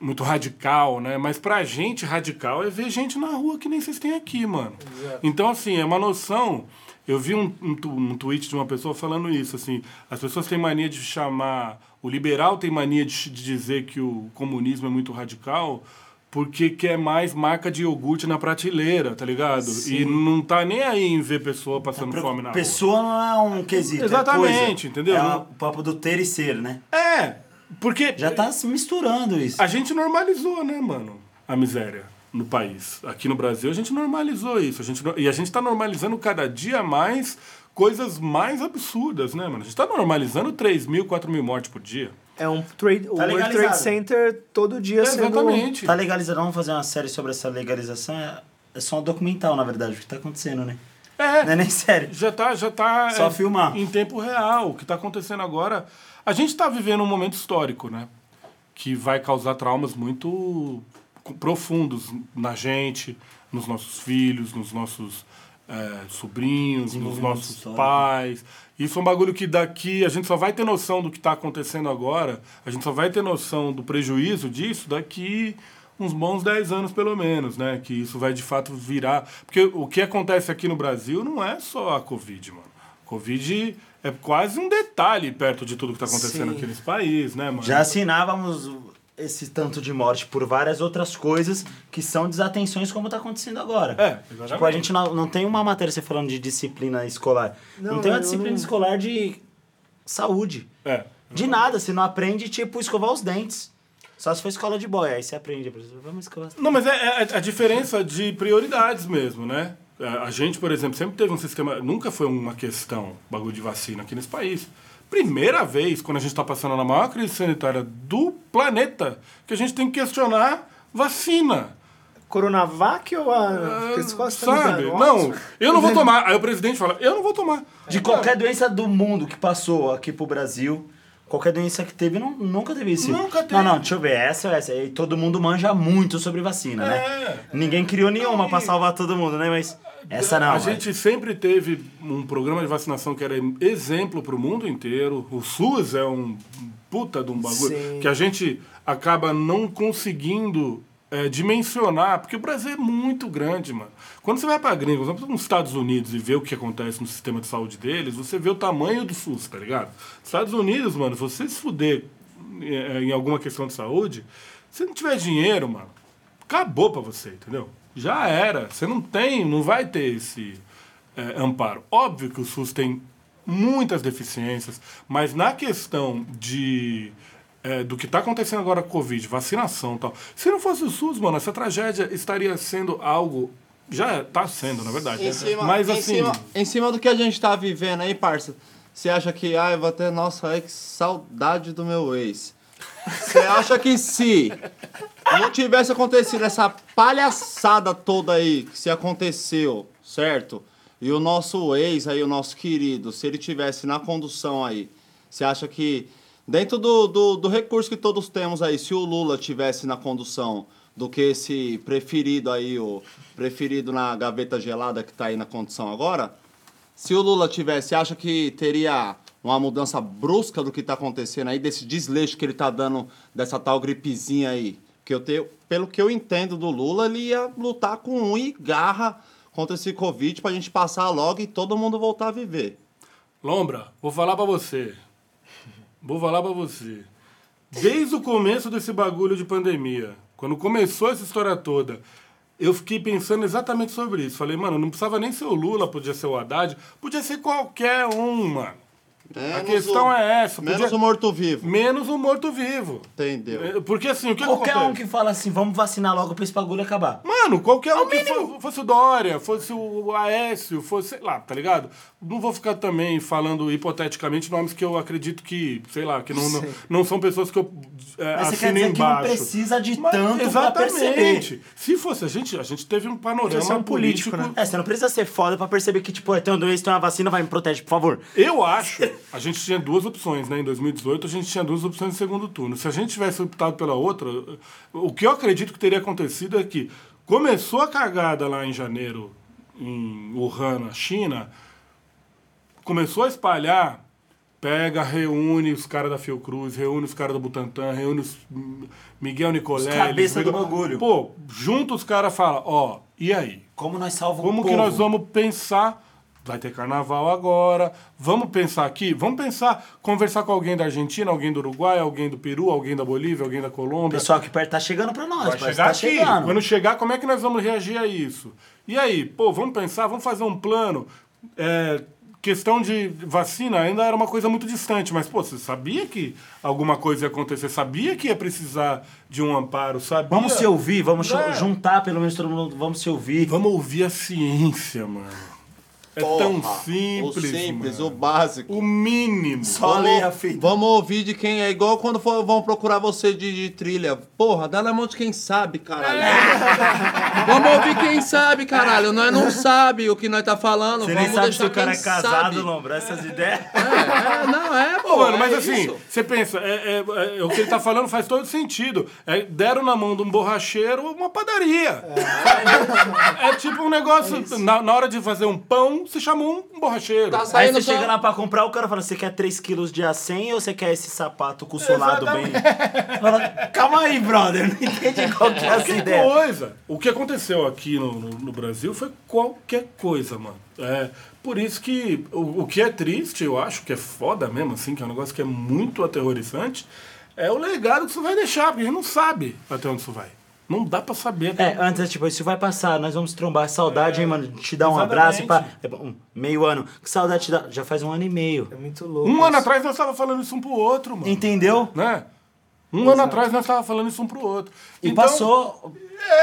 muito radical, né? Mas pra gente, radical é ver gente na rua que nem vocês têm aqui, mano. Então, assim, é uma noção... Eu vi um, um, um tweet de uma pessoa falando isso, assim, as pessoas têm mania de chamar... O liberal tem mania de, de dizer que o comunismo é muito radical porque quer mais marca de iogurte na prateleira, tá ligado? E não tá nem aí em ver pessoa passando fome na rua. Pessoa não é um quesito. é Exatamente, coisa. entendeu? É o papo do ter e ser, né? É, porque Já tá se misturando isso. a gente normalizou, né, mano, a miséria no país. Aqui no Brasil a gente normalizou isso. A gente, e a gente tá normalizando cada dia mais coisas mais absurdas, né, mano? A gente tá normalizando 3 mil, 4 mil mortes por dia. É um trade, o World Tá legalizado. Trade Center todo dia sendo... Exatamente. Tá legalizado, vamos fazer uma série sobre essa legalização. É, é só um documental, na verdade, o que tá acontecendo, né? É. Não é nem sério. Já tá, já tá Só é, filmar. em tempo real. O que está acontecendo agora. A gente está vivendo um momento histórico, né? Que vai causar traumas muito profundos na gente, nos nossos filhos, nos nossos é, sobrinhos, nos nossos histórico. pais. Isso é um bagulho que daqui a gente só vai ter noção do que está acontecendo agora, a gente só vai ter noção do prejuízo disso daqui uns bons 10 anos pelo menos, né? Que isso vai de fato virar. Porque o que acontece aqui no Brasil não é só a Covid, mano. Covid é quase um detalhe perto de tudo que está acontecendo Sim. aqui nesse país, né, mano? Já assinávamos esse tanto de morte por várias outras coisas que são desatenções como tá acontecendo agora. É, exatamente. Tipo, a gente não, não tem uma matéria, você falando de disciplina escolar. Não, Não, tem uma disciplina não- escolar de saúde. É. De nada, você não aprende, tipo, escovar os dentes. Só se for escola de boy, aí você aprende. Vamos escovar os dentes. Não, mas é, é a diferença de prioridades mesmo, né? A a gente, por exemplo, sempre teve um sistema. Nunca foi uma questão bagulho de vacina aqui nesse país. Primeira vez, quando a gente está passando na maior crise sanitária do planeta, que a gente tem que questionar vacina. Coronavac ou a... Me Sabe? Não, eu não vou tomar. Aí o presidente fala, eu não vou tomar. De qualquer doença do mundo que passou aqui pro Brasil, qualquer doença que teve, não, nunca teve isso. Nunca teve. Não, não, deixa eu ver, essa ou essa. E todo mundo manja muito sobre vacina, É. né? Ninguém criou nenhuma pra salvar todo mundo, né? Mas essa não. A é. gente sempre teve um programa de vacinação que era exemplo para o mundo inteiro. O SUS é um puta de um bagulho Sim. que a gente acaba não conseguindo é, dimensionar, porque o Brasil é muito grande, mano. Quando você vai para gringa, por exemplo, nos Estados Unidos e vê o que acontece no sistema de saúde deles, você vê o tamanho do SUS, tá ligado? Estados Unidos, mano, se você se fuder é, em alguma questão de saúde, se não tiver dinheiro, mano, acabou pra você, entendeu? Já era. Você não tem, não vai ter esse é, amparo. Óbvio que o SUS tem muitas deficiências, mas na questão de é, do que está acontecendo agora com a Covid, vacinação e tal, se não fosse o SUS, mano, essa tragédia estaria sendo algo. Já está sendo, na verdade. Em cima, mas em, assim. cima, em cima do que a gente tá vivendo aí, parça, você acha que, ah, eu vou ter, nossa, ai, que saudade do meu ex. Você acha que se não tivesse acontecido essa palhaçada toda aí que se aconteceu, certo? E o nosso ex aí, o nosso querido, se ele tivesse na condução aí, você acha que dentro do, do, do recurso que todos temos aí, se o Lula tivesse na condução do que esse preferido aí, o preferido na gaveta gelada que tá aí na condução agora, se o Lula tivesse, acha que teria uma mudança brusca do que tá acontecendo aí, desse desleixo que ele tá dando dessa tal gripezinha aí? Que eu tenho, pelo que eu entendo do Lula, ele ia lutar com um e garra contra esse Covid pra gente passar logo e todo mundo voltar a viver. Lombra, vou falar pra você. Vou falar pra você. Desde o começo desse bagulho de pandemia, quando começou essa história toda, eu fiquei pensando exatamente sobre isso. Falei, mano, não precisava nem ser o Lula, podia ser o Haddad, podia ser qualquer um, mano. A questão o- é essa. Menos podia- o morto-vivo. Menos o morto-vivo. Entendeu? É, Porque assim, o que Qualquer um acontece? que fala assim, vamos vacinar logo pra esse bagulho acabar. Mano, qualquer um que fo- fosse o Dória, fosse o Aécio, fosse, sei lá, tá ligado? Não vou ficar também falando hipoteticamente nomes que eu acredito que, sei lá, que não, não, não são pessoas que eu é, Mas você dizer que não embaixo. precisa de Mas, tanto exatamente. Se fosse a gente, a gente teve um panorama Você é um político, político. né? É, você não precisa ser foda pra perceber que, tipo, tem um doença, tem uma vacina, vai me protege, por favor. Eu acho, a gente tinha duas opções, né? Em 2018 a gente tinha duas opções no segundo turno. Se a gente tivesse optado pela outra, o que eu acredito que teria acontecido é que começou a cagada lá em janeiro, em Wuhan, na China, começou a espalhar, pega, reúne os caras da Fiocruz, reúne os caras do Butantan, reúne os Miguel Nicoleles. cabeça do bagulho. Pô, junta os caras fala, ó, e aí? Como nós salvamos Como o que povo? nós vamos pensar? Vai ter carnaval agora. Vamos pensar aqui? Vamos pensar, conversar com alguém da Argentina, alguém do Uruguai, alguém do Peru, alguém da Bolívia, alguém da Colômbia. pessoal aqui perto tá chegando pra nós, Vai chegar tá aqui. chegando. Quando chegar, como é que nós vamos reagir a isso? E aí, pô, vamos pensar, vamos fazer um plano. É, questão de vacina ainda era uma coisa muito distante, mas, pô, você sabia que alguma coisa ia acontecer? Sabia que ia precisar de um amparo? Sabia? Vamos se ouvir, vamos É. juntar pelo menos todo mundo, vamos se ouvir. Vamos ouvir a ciência, mano. É tão Porra, simples, O simples, mano. o básico. O mínimo. Só ler a fita. Vamos ouvir de quem é igual quando for, vão procurar você de, de trilha. Porra, dá na mão de quem sabe, caralho. Vamos ouvir quem sabe, caralho. Nós não sabe o que nós tá falando. Você Vamos nem sabe se o cara é casado. Lombra, essas ideias. É, é, não é, pô. Mano, mas é assim, isso. você pensa, é, é- é- o que ele tá falando faz todo sentido. É, deram na mão de um borracheiro uma padaria. É, tipo um negócio. na, na hora de fazer um pão, se chamou um borracheiro. Tá Aí saindo você só... chega lá pra comprar, o cara fala, você quer 3 quilos de acém ou você quer esse sapato com solado bem... Fala, Calma aí, brother, não entendi qual que é essa Qualquer ideia. coisa. O que aconteceu aqui no, no, no Brasil foi qualquer coisa, mano. É, por isso que o, o que é triste, eu acho, que é foda mesmo, assim, que é um negócio que é muito aterrorizante, é o legado que isso vai deixar, porque a gente não sabe até onde isso vai. Não dá pra saber. até É, antes, tipo, isso vai passar, nós vamos trombar. Saudade, hein, mano? Te dar um Exatamente. abraço pra. é, um meio ano. Que saudade te dá? Já faz um ano e meio. É muito louco. Um isso. ano atrás nós tava falando isso um pro outro, mano. Entendeu? Né? Um ano atrás nós tava falando isso um pro outro. E Então, passou.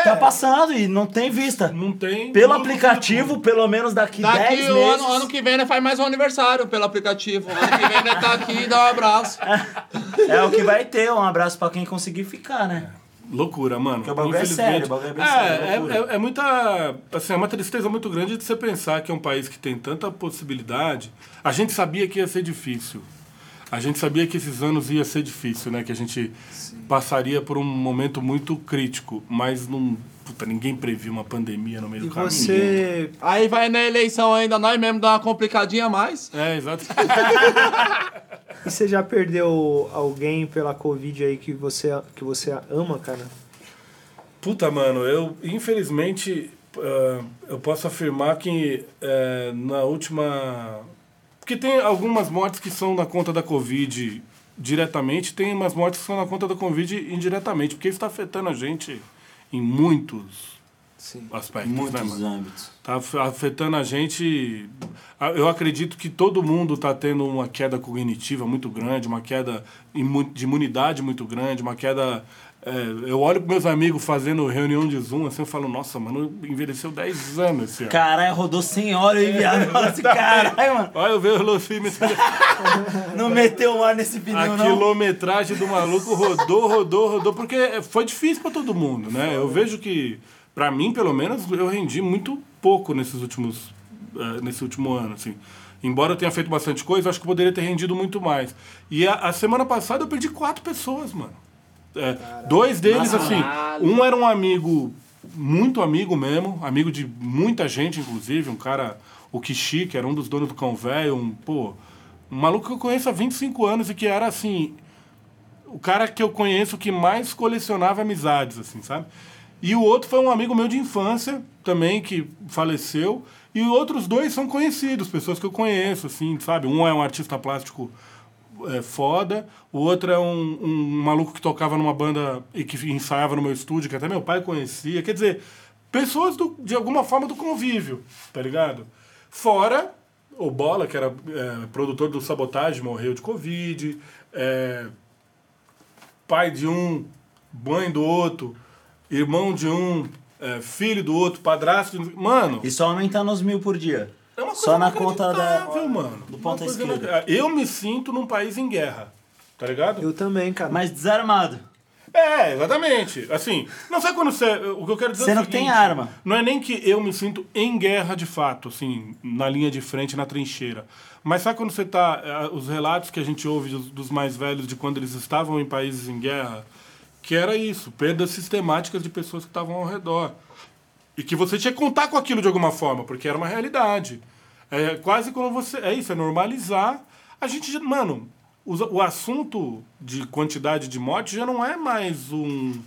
Tá passando e não tem vista. Não tem. Pelo não- aplicativo, pelo menos daqui Daqui 10 o meses. ano, ano que vem, né, faz mais um aniversário pelo aplicativo. Ano que vem, né, tá aqui e dá um abraço. É o que vai ter. Um abraço pra quem conseguir ficar, né? Loucura, mano. Porque o bagulho é Infelizmente. sério, o bagulho é bem é, sério, é, loucura. é, é muita. Assim, é uma tristeza muito grande de você pensar que é um país que tem tanta possibilidade. A gente sabia que ia ser difícil. A gente sabia que esses anos ia ser difícil, né? Que a gente passaria por um momento muito crítico, mas não. Puta, ninguém previu uma pandemia no meio E do caminho. você. Aí vai na eleição ainda, nós mesmo dá uma complicadinha a mais. É, exato. E você já perdeu alguém pela Covid aí que você, que você ama, cara? Puta, mano, eu infelizmente ah, eu posso afirmar que eh, na última. Porque tem algumas mortes que são na conta da Covid diretamente, tem umas mortes que são na conta da Covid indiretamente, porque isso está afetando a gente em muitos Sim. aspectos, né, Muitos mano? âmbitos. Tá af- afetando a gente. a- Eu acredito que todo mundo está tendo uma queda cognitiva muito grande, uma queda de imunidade muito grande, uma queda. é, eu olho para meus amigos fazendo reunião de Zoom, assim, eu falo, nossa, mano, envelheceu 10 anos esse ano. Caralho, rodou sem óleo aí, viado. Fala assim, caralho, mano. Olha, eu vejo o velocímetro, Não meteu um ar nesse pneu, a não. quilometragem do maluco rodou, rodou, rodou, porque foi difícil para todo mundo, né? Eu vejo que, para mim, pelo menos, eu rendi muito pouco nesses últimos, eh, nesse último ano, assim. Embora eu tenha feito bastante coisa, acho que poderia ter rendido muito mais. E a, a semana passada eu perdi quatro pessoas, mano. É, dois deles, assim, um era um amigo, muito amigo mesmo, amigo de muita gente, inclusive, um cara, o Kishi, que era um dos donos do Cão Velho, um, pô, um maluco que eu conheço há 25 anos e que era, assim, o cara que eu conheço que mais colecionava amizades, assim, sabe? E o outro foi um amigo meu de infância também, que faleceu. E outros dois são conhecidos, pessoas que eu conheço, assim, sabe? Um é um artista plástico é, foda, o outro é um, um maluco que tocava numa banda e que ensaiava no meu estúdio, que até meu pai conhecia. Quer dizer, pessoas do, de alguma forma do convívio, tá ligado? Fora o Bola, que era é, produtor do Sabotagem, morreu de Covid. É, pai de um, mãe do outro, irmão de um, é, filho do outro, padrasto. de- Mano, E só aumentando os mil por dia. é uma coisa Só na conta da. mano. Do ponta coisa esquerda. inac- Eu me sinto num país em guerra. Tá ligado? Eu também, cara. Mas desarmado. É, exatamente. Assim, não sei quando você. O que eu quero dizer é o Sendo que tem seguinte, arma. Não é nem que eu me sinto em guerra de fato, assim, na linha de frente, na trincheira. Mas sabe quando você tá. eh, Os relatos que a gente ouve dos mais velhos de quando eles estavam em países em guerra, que era isso, perdas sistemáticas de pessoas que estavam ao redor. E que você tinha que contar com aquilo de alguma forma, porque era uma realidade. É quase como você. É isso, é normalizar. A gente, mano, o assunto de quantidade de mortes já não é mais um.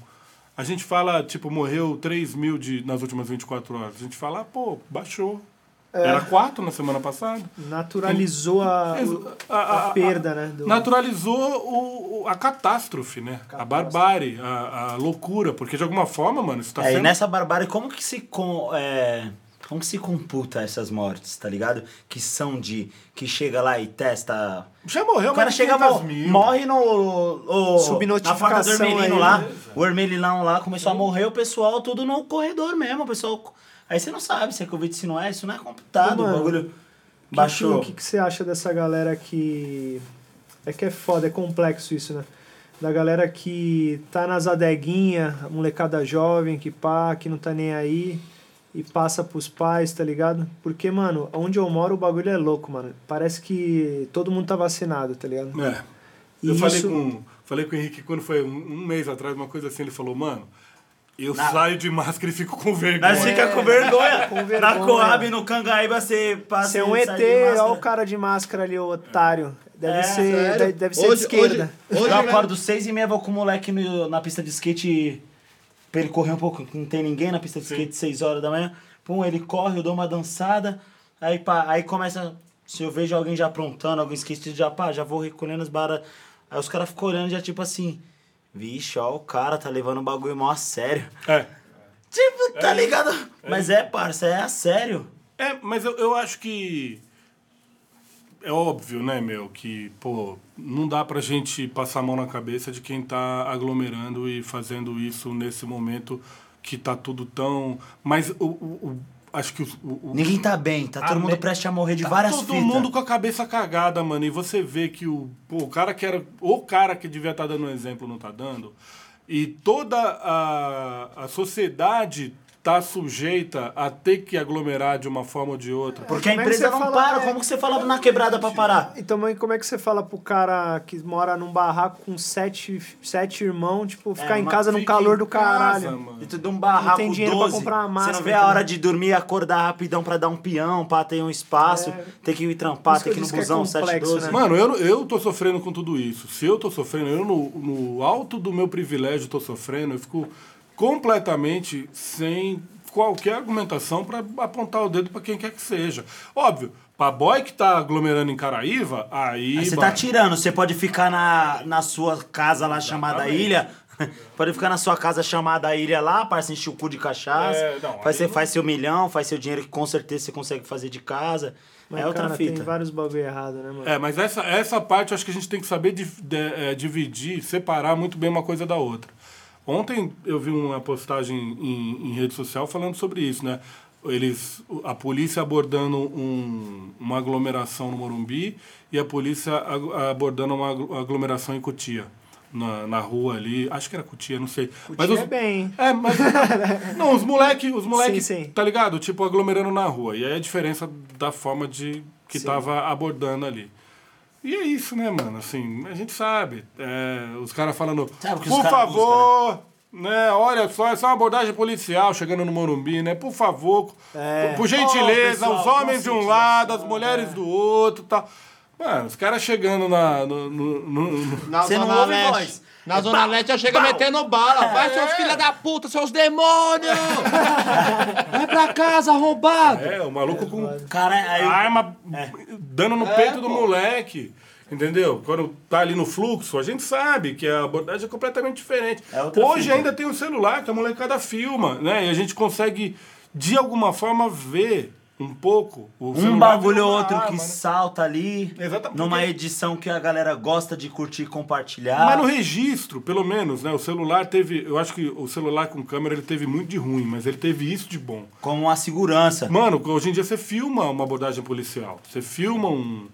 A gente fala, tipo, morreu 3 mil de, nas últimas 24 horas. A gente fala, ah, pô, baixou. Era 4 na semana passada. Naturalizou a, Ex- o- a, perda, né? do- Naturalizou o, o- a catástrofe, né? A barbárie, a, a loucura. Porque de alguma forma, mano, isso tá É, e sendo. nessa barbárie, como que se com, é, como que se computa essas mortes, tá ligado? Que são de que chega lá e testa. Já morreu O cara chega 500 mo mil. morre no o, na Subnotificação faca do aí, lá. né? O Hermelinão lá começou a morrer, o pessoal tudo no corredor mesmo, o pessoal. Aí você não sabe se é Covid, se não é, isso não é computado, mano, o bagulho Que- baixou. O que, que você acha dessa galera que. É que é foda, é complexo isso, né? Da galera que tá nas adeguinhas, molecada jovem, que pá, que não tá nem aí e passa pros pais, tá ligado? Porque, mano, onde eu moro o bagulho é louco, mano. Parece que todo mundo tá vacinado, tá ligado? É. E Eu falei, isso- com, falei com o Henrique quando foi um, um mês atrás, uma coisa assim, ele falou, mano, eu Na- saio de máscara e fico com vergonha. Nós fica com vergonha. com Na vergonha. Coab, no Cangaíba, você passa. Você é um ET, de máscara. olha o cara de máscara ali, o otário. Deve É, ser, sério? deve, deve ser Hoje- de esquerda. hoje- hoje eu acordo seis e meia, vou com o moleque no- na pista de skate pra ele correr um pouco, que não tem ninguém na pista de skate seis horas da manhã. Pum, ele corre, eu dou uma dançada, aí, pá, aí começa, se eu vejo alguém já aprontando, alguém esquecido, já pá, já vou recolhendo as barras. Aí os caras ficam olhando já tipo assim, vixe, ó, o cara tá levando o bagulho mó a sério. É. Tipo, tá ligado? Mas é, parça, é a sério. É, mas eu, eu acho que. É óbvio, né, meu, que, pô, não dá pra gente passar a mão na cabeça de quem tá aglomerando e fazendo isso nesse momento que tá tudo tão. Mas o. o- o- acho que o. o- Ninguém tá bem, tá todo mundo me- prestes a morrer de Tá várias todo fitas. mundo com a cabeça cagada, mano. E você vê que o, pô, o cara que era. O cara que devia estar dando um exemplo não tá dando. E toda a, a sociedade tá sujeita a ter que aglomerar de uma forma ou de outra. Porque a é empresa você não fala, para. é? Como que você fala na quebrada pra parar? Então, mas como é que você fala pro cara que mora num barraco com sete, sete irmãos, tipo, ficar em mas casa no calor em do casa, caralho? mano. E tu dá um barraco Não tem dinheiro pra 12. comprar uma Você máscara não vê a também. hora de dormir, acordar rapidão pra dar um peão, pra ter um espaço, É. ter que ir trampar, ter que ir no que é busão complexo, 712. né? Mano, eu, eu tô sofrendo com tudo isso. Se eu tô sofrendo, eu no, no alto do meu privilégio tô sofrendo, eu fico completamente sem qualquer argumentação pra apontar o dedo pra quem quer que seja. Óbvio, pra boy que tá aglomerando em Caraíva, aí. Aí você tá tirando, você pode ficar na, na sua casa lá chamada Exatamente. ilha. Pode ficar na sua casa chamada ilha lá, para encher o cu de cachaça. É, não, faz, você não- faz seu milhão, faz seu dinheiro que com certeza você consegue fazer de casa. Mas, é outra cara, fita. tem vários bagulho errado, né, mano? É, mas essa, essa parte eu acho que a gente tem que saber di- de- é, dividir, separar muito bem uma coisa da outra. Ontem eu vi uma postagem em, em rede social falando sobre isso, né? Eles, a polícia abordando um- uma aglomeração no Morumbi e a polícia abordando uma aglo- aglomeração em Cotia. Na, na rua ali, acho que era Cotia, não sei. Cotia é bem? É, mas. não, os moleque, os moleque, Sim, sim. tá ligado? Tipo, aglomerando na rua. E aí a diferença da forma de que tava abordando ali. E é isso, né, mano? Assim, a gente sabe. É, os caras falando, Sabe por caras favor, né? Olha só, essa é uma abordagem policial chegando no Morumbi, né? Por favor, É. por, gentileza, Ô, pessoal, os homens de um lado, as mulheres do outro e tal. Mano, os caras chegando na, no, no- no- no- Na Você não ouve voz. Na Zona Leste já chega metendo bala. Vai, seus filha da puta, seus demônios! Vai pra casa, arrombado! É, o maluco com Cara, aí eu- arma É. dando no peito do moleque. Entendeu? Quando tá ali no fluxo, a gente sabe que a abordagem é completamente diferente. É outra Hoje fita. ainda tem o celular que a molecada filma, né? E a gente consegue, de alguma forma, ver um pouco. o Um bagulho ou outro que arma, né? salta ali. Exatamente. Numa edição que a galera gosta de curtir e compartilhar. Mas no registro, pelo menos, né? O celular teve. Eu acho que o celular com câmera ele teve muito de ruim, mas ele teve isso de bom. Como uma segurança. Mano, hoje em dia você filma uma abordagem policial. Você filma um.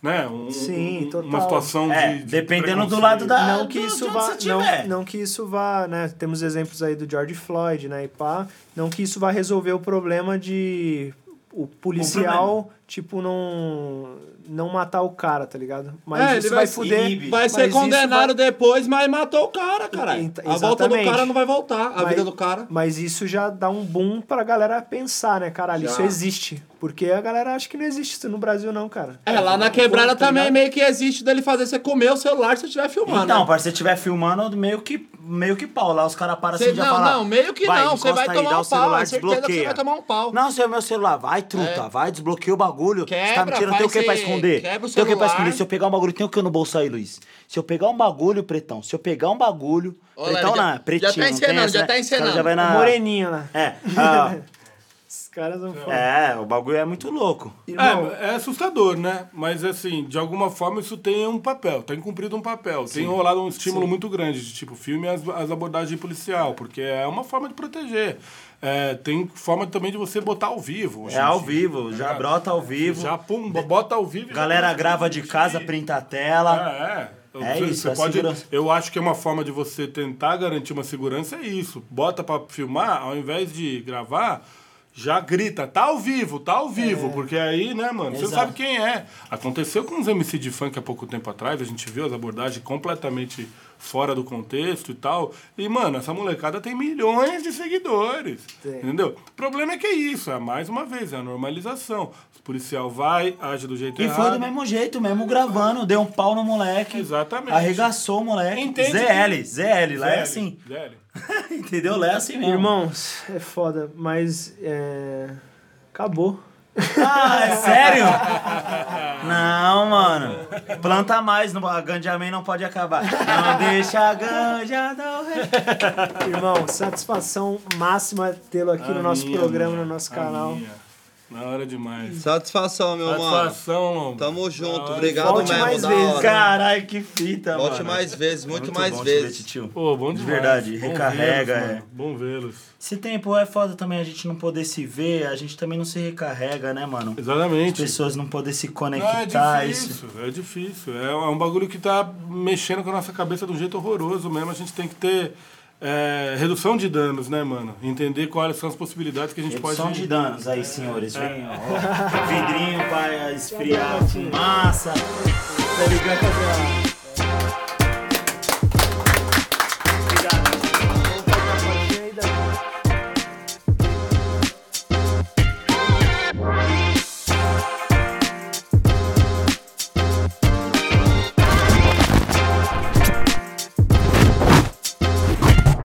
Né? Um, Sim, um- total. Uma situação É, de, de dependendo do lado da. não que isso vá não, não que isso vá né temos exemplos aí do George Floyd né e pá não que isso vá resolver o problema de o policial tipo não não matar o cara tá ligado mas É, ele isso vai vai se fuder inibe. Vai ser condenado vai- depois, mas matou o cara, caralho. Ent- A volta do cara não vai voltar, a Mas- vida do cara. mas isso já dá um boom pra galera pensar né caralho Já. isso existe porque a galera acha que não existe isso no Brasil não cara É, lá na quebrada Tá também ligado? meio que existe dele fazer você comer o celular se você estiver filmando. Então, né? para você estiver filmando, meio que, meio que pau. Lá os caras param assim e já não, meio que não, você vai aí, tomar um o celular, pau, é certeza que você vai tomar um pau. Não, seu meu celular, vai, truta, É. vai, desbloqueia o bagulho. Você tá Quebra, me tirando, tem o que pra esconder? quebra o tem o que pra esconder? Se eu pegar um bagulho, tem o que no bolso aí, Luiz? Se eu pegar um bagulho, pretão, se eu pegar um bagulho. Olha, pretão já- não, já pretinho. tá não tem encenando, essa, já né? tá encenando. Já vai na... moreninho lá É, ah, os caras não falam é, o bagulho é muito louco. Irmão, É, é assustador, né? Mas assim, de alguma forma isso tem um papel, tem cumprido um papel. Tem rolado um estímulo muito grande de tipo filme as, as abordagens policial, porque é uma forma de proteger. É, tem forma também de você botar ao vivo. É ao vivo, já ligado? brota ao vivo. Já pum, bota ao vivo. Galera grava de casa, printa a tela. É, é. É Você- isso, você é pode, segurança. eu acho que é uma forma de você tentar garantir uma segurança é isso. Bota pra filmar, ao invés de gravar, já grita, tá ao vivo, tá ao vivo, porque aí, né, mano, você Exato. sabe quem é. Aconteceu com os MC de funk há pouco tempo atrás, a gente viu as abordagens completamente fora do contexto e tal. E, mano, essa molecada tem milhões de seguidores. Tem. Entendeu? O problema é que é isso, é mais uma vez, é a normalização. O policial vai, age do jeito E errado. foi do mesmo jeito, mesmo gravando, deu um pau no moleque. Exatamente. Arregaçou o moleque. Entende ZL, ZL, lá é ZL, assim. ZL. Entendeu? Lá é assim mesmo. Irmãos, é foda, mas é... acabou. Ah, é sério? Não, mano. Planta mais, não- a Ganjamin não pode acabar. Não deixa a ganja não Irmão, satisfação máxima tê-lo aqui no A nosso minha, programa, no nosso canal. minha. Na hora demais. Satisfação, meu mano. Satisfação, Lombo. Tamo junto, obrigado Volte mesmo. mais da vezes, hora. Caralho, que fita, Volte mano. mais vezes, muito, mais bom te ver, vezes. titio. Pô, bom De demais. verdade, Bom recarrega, vê-los, é. mano. Bom vê-los. Esse tempo é foda também a gente não poder se ver, a gente também não se recarrega, né, mano? As Exatamente. pessoas não poder se Não, é conectar. isso. difícil, é difícil. É um bagulho que tá mexendo com a nossa cabeça de um jeito horroroso mesmo. A gente tem que ter é, redução de danos, né, mano? Entender quais são as possibilidades que a gente Redução pode... de danos aí, senhores. Vem, ó. Vidrinho pra esfriar a fumaça. Tá ligado?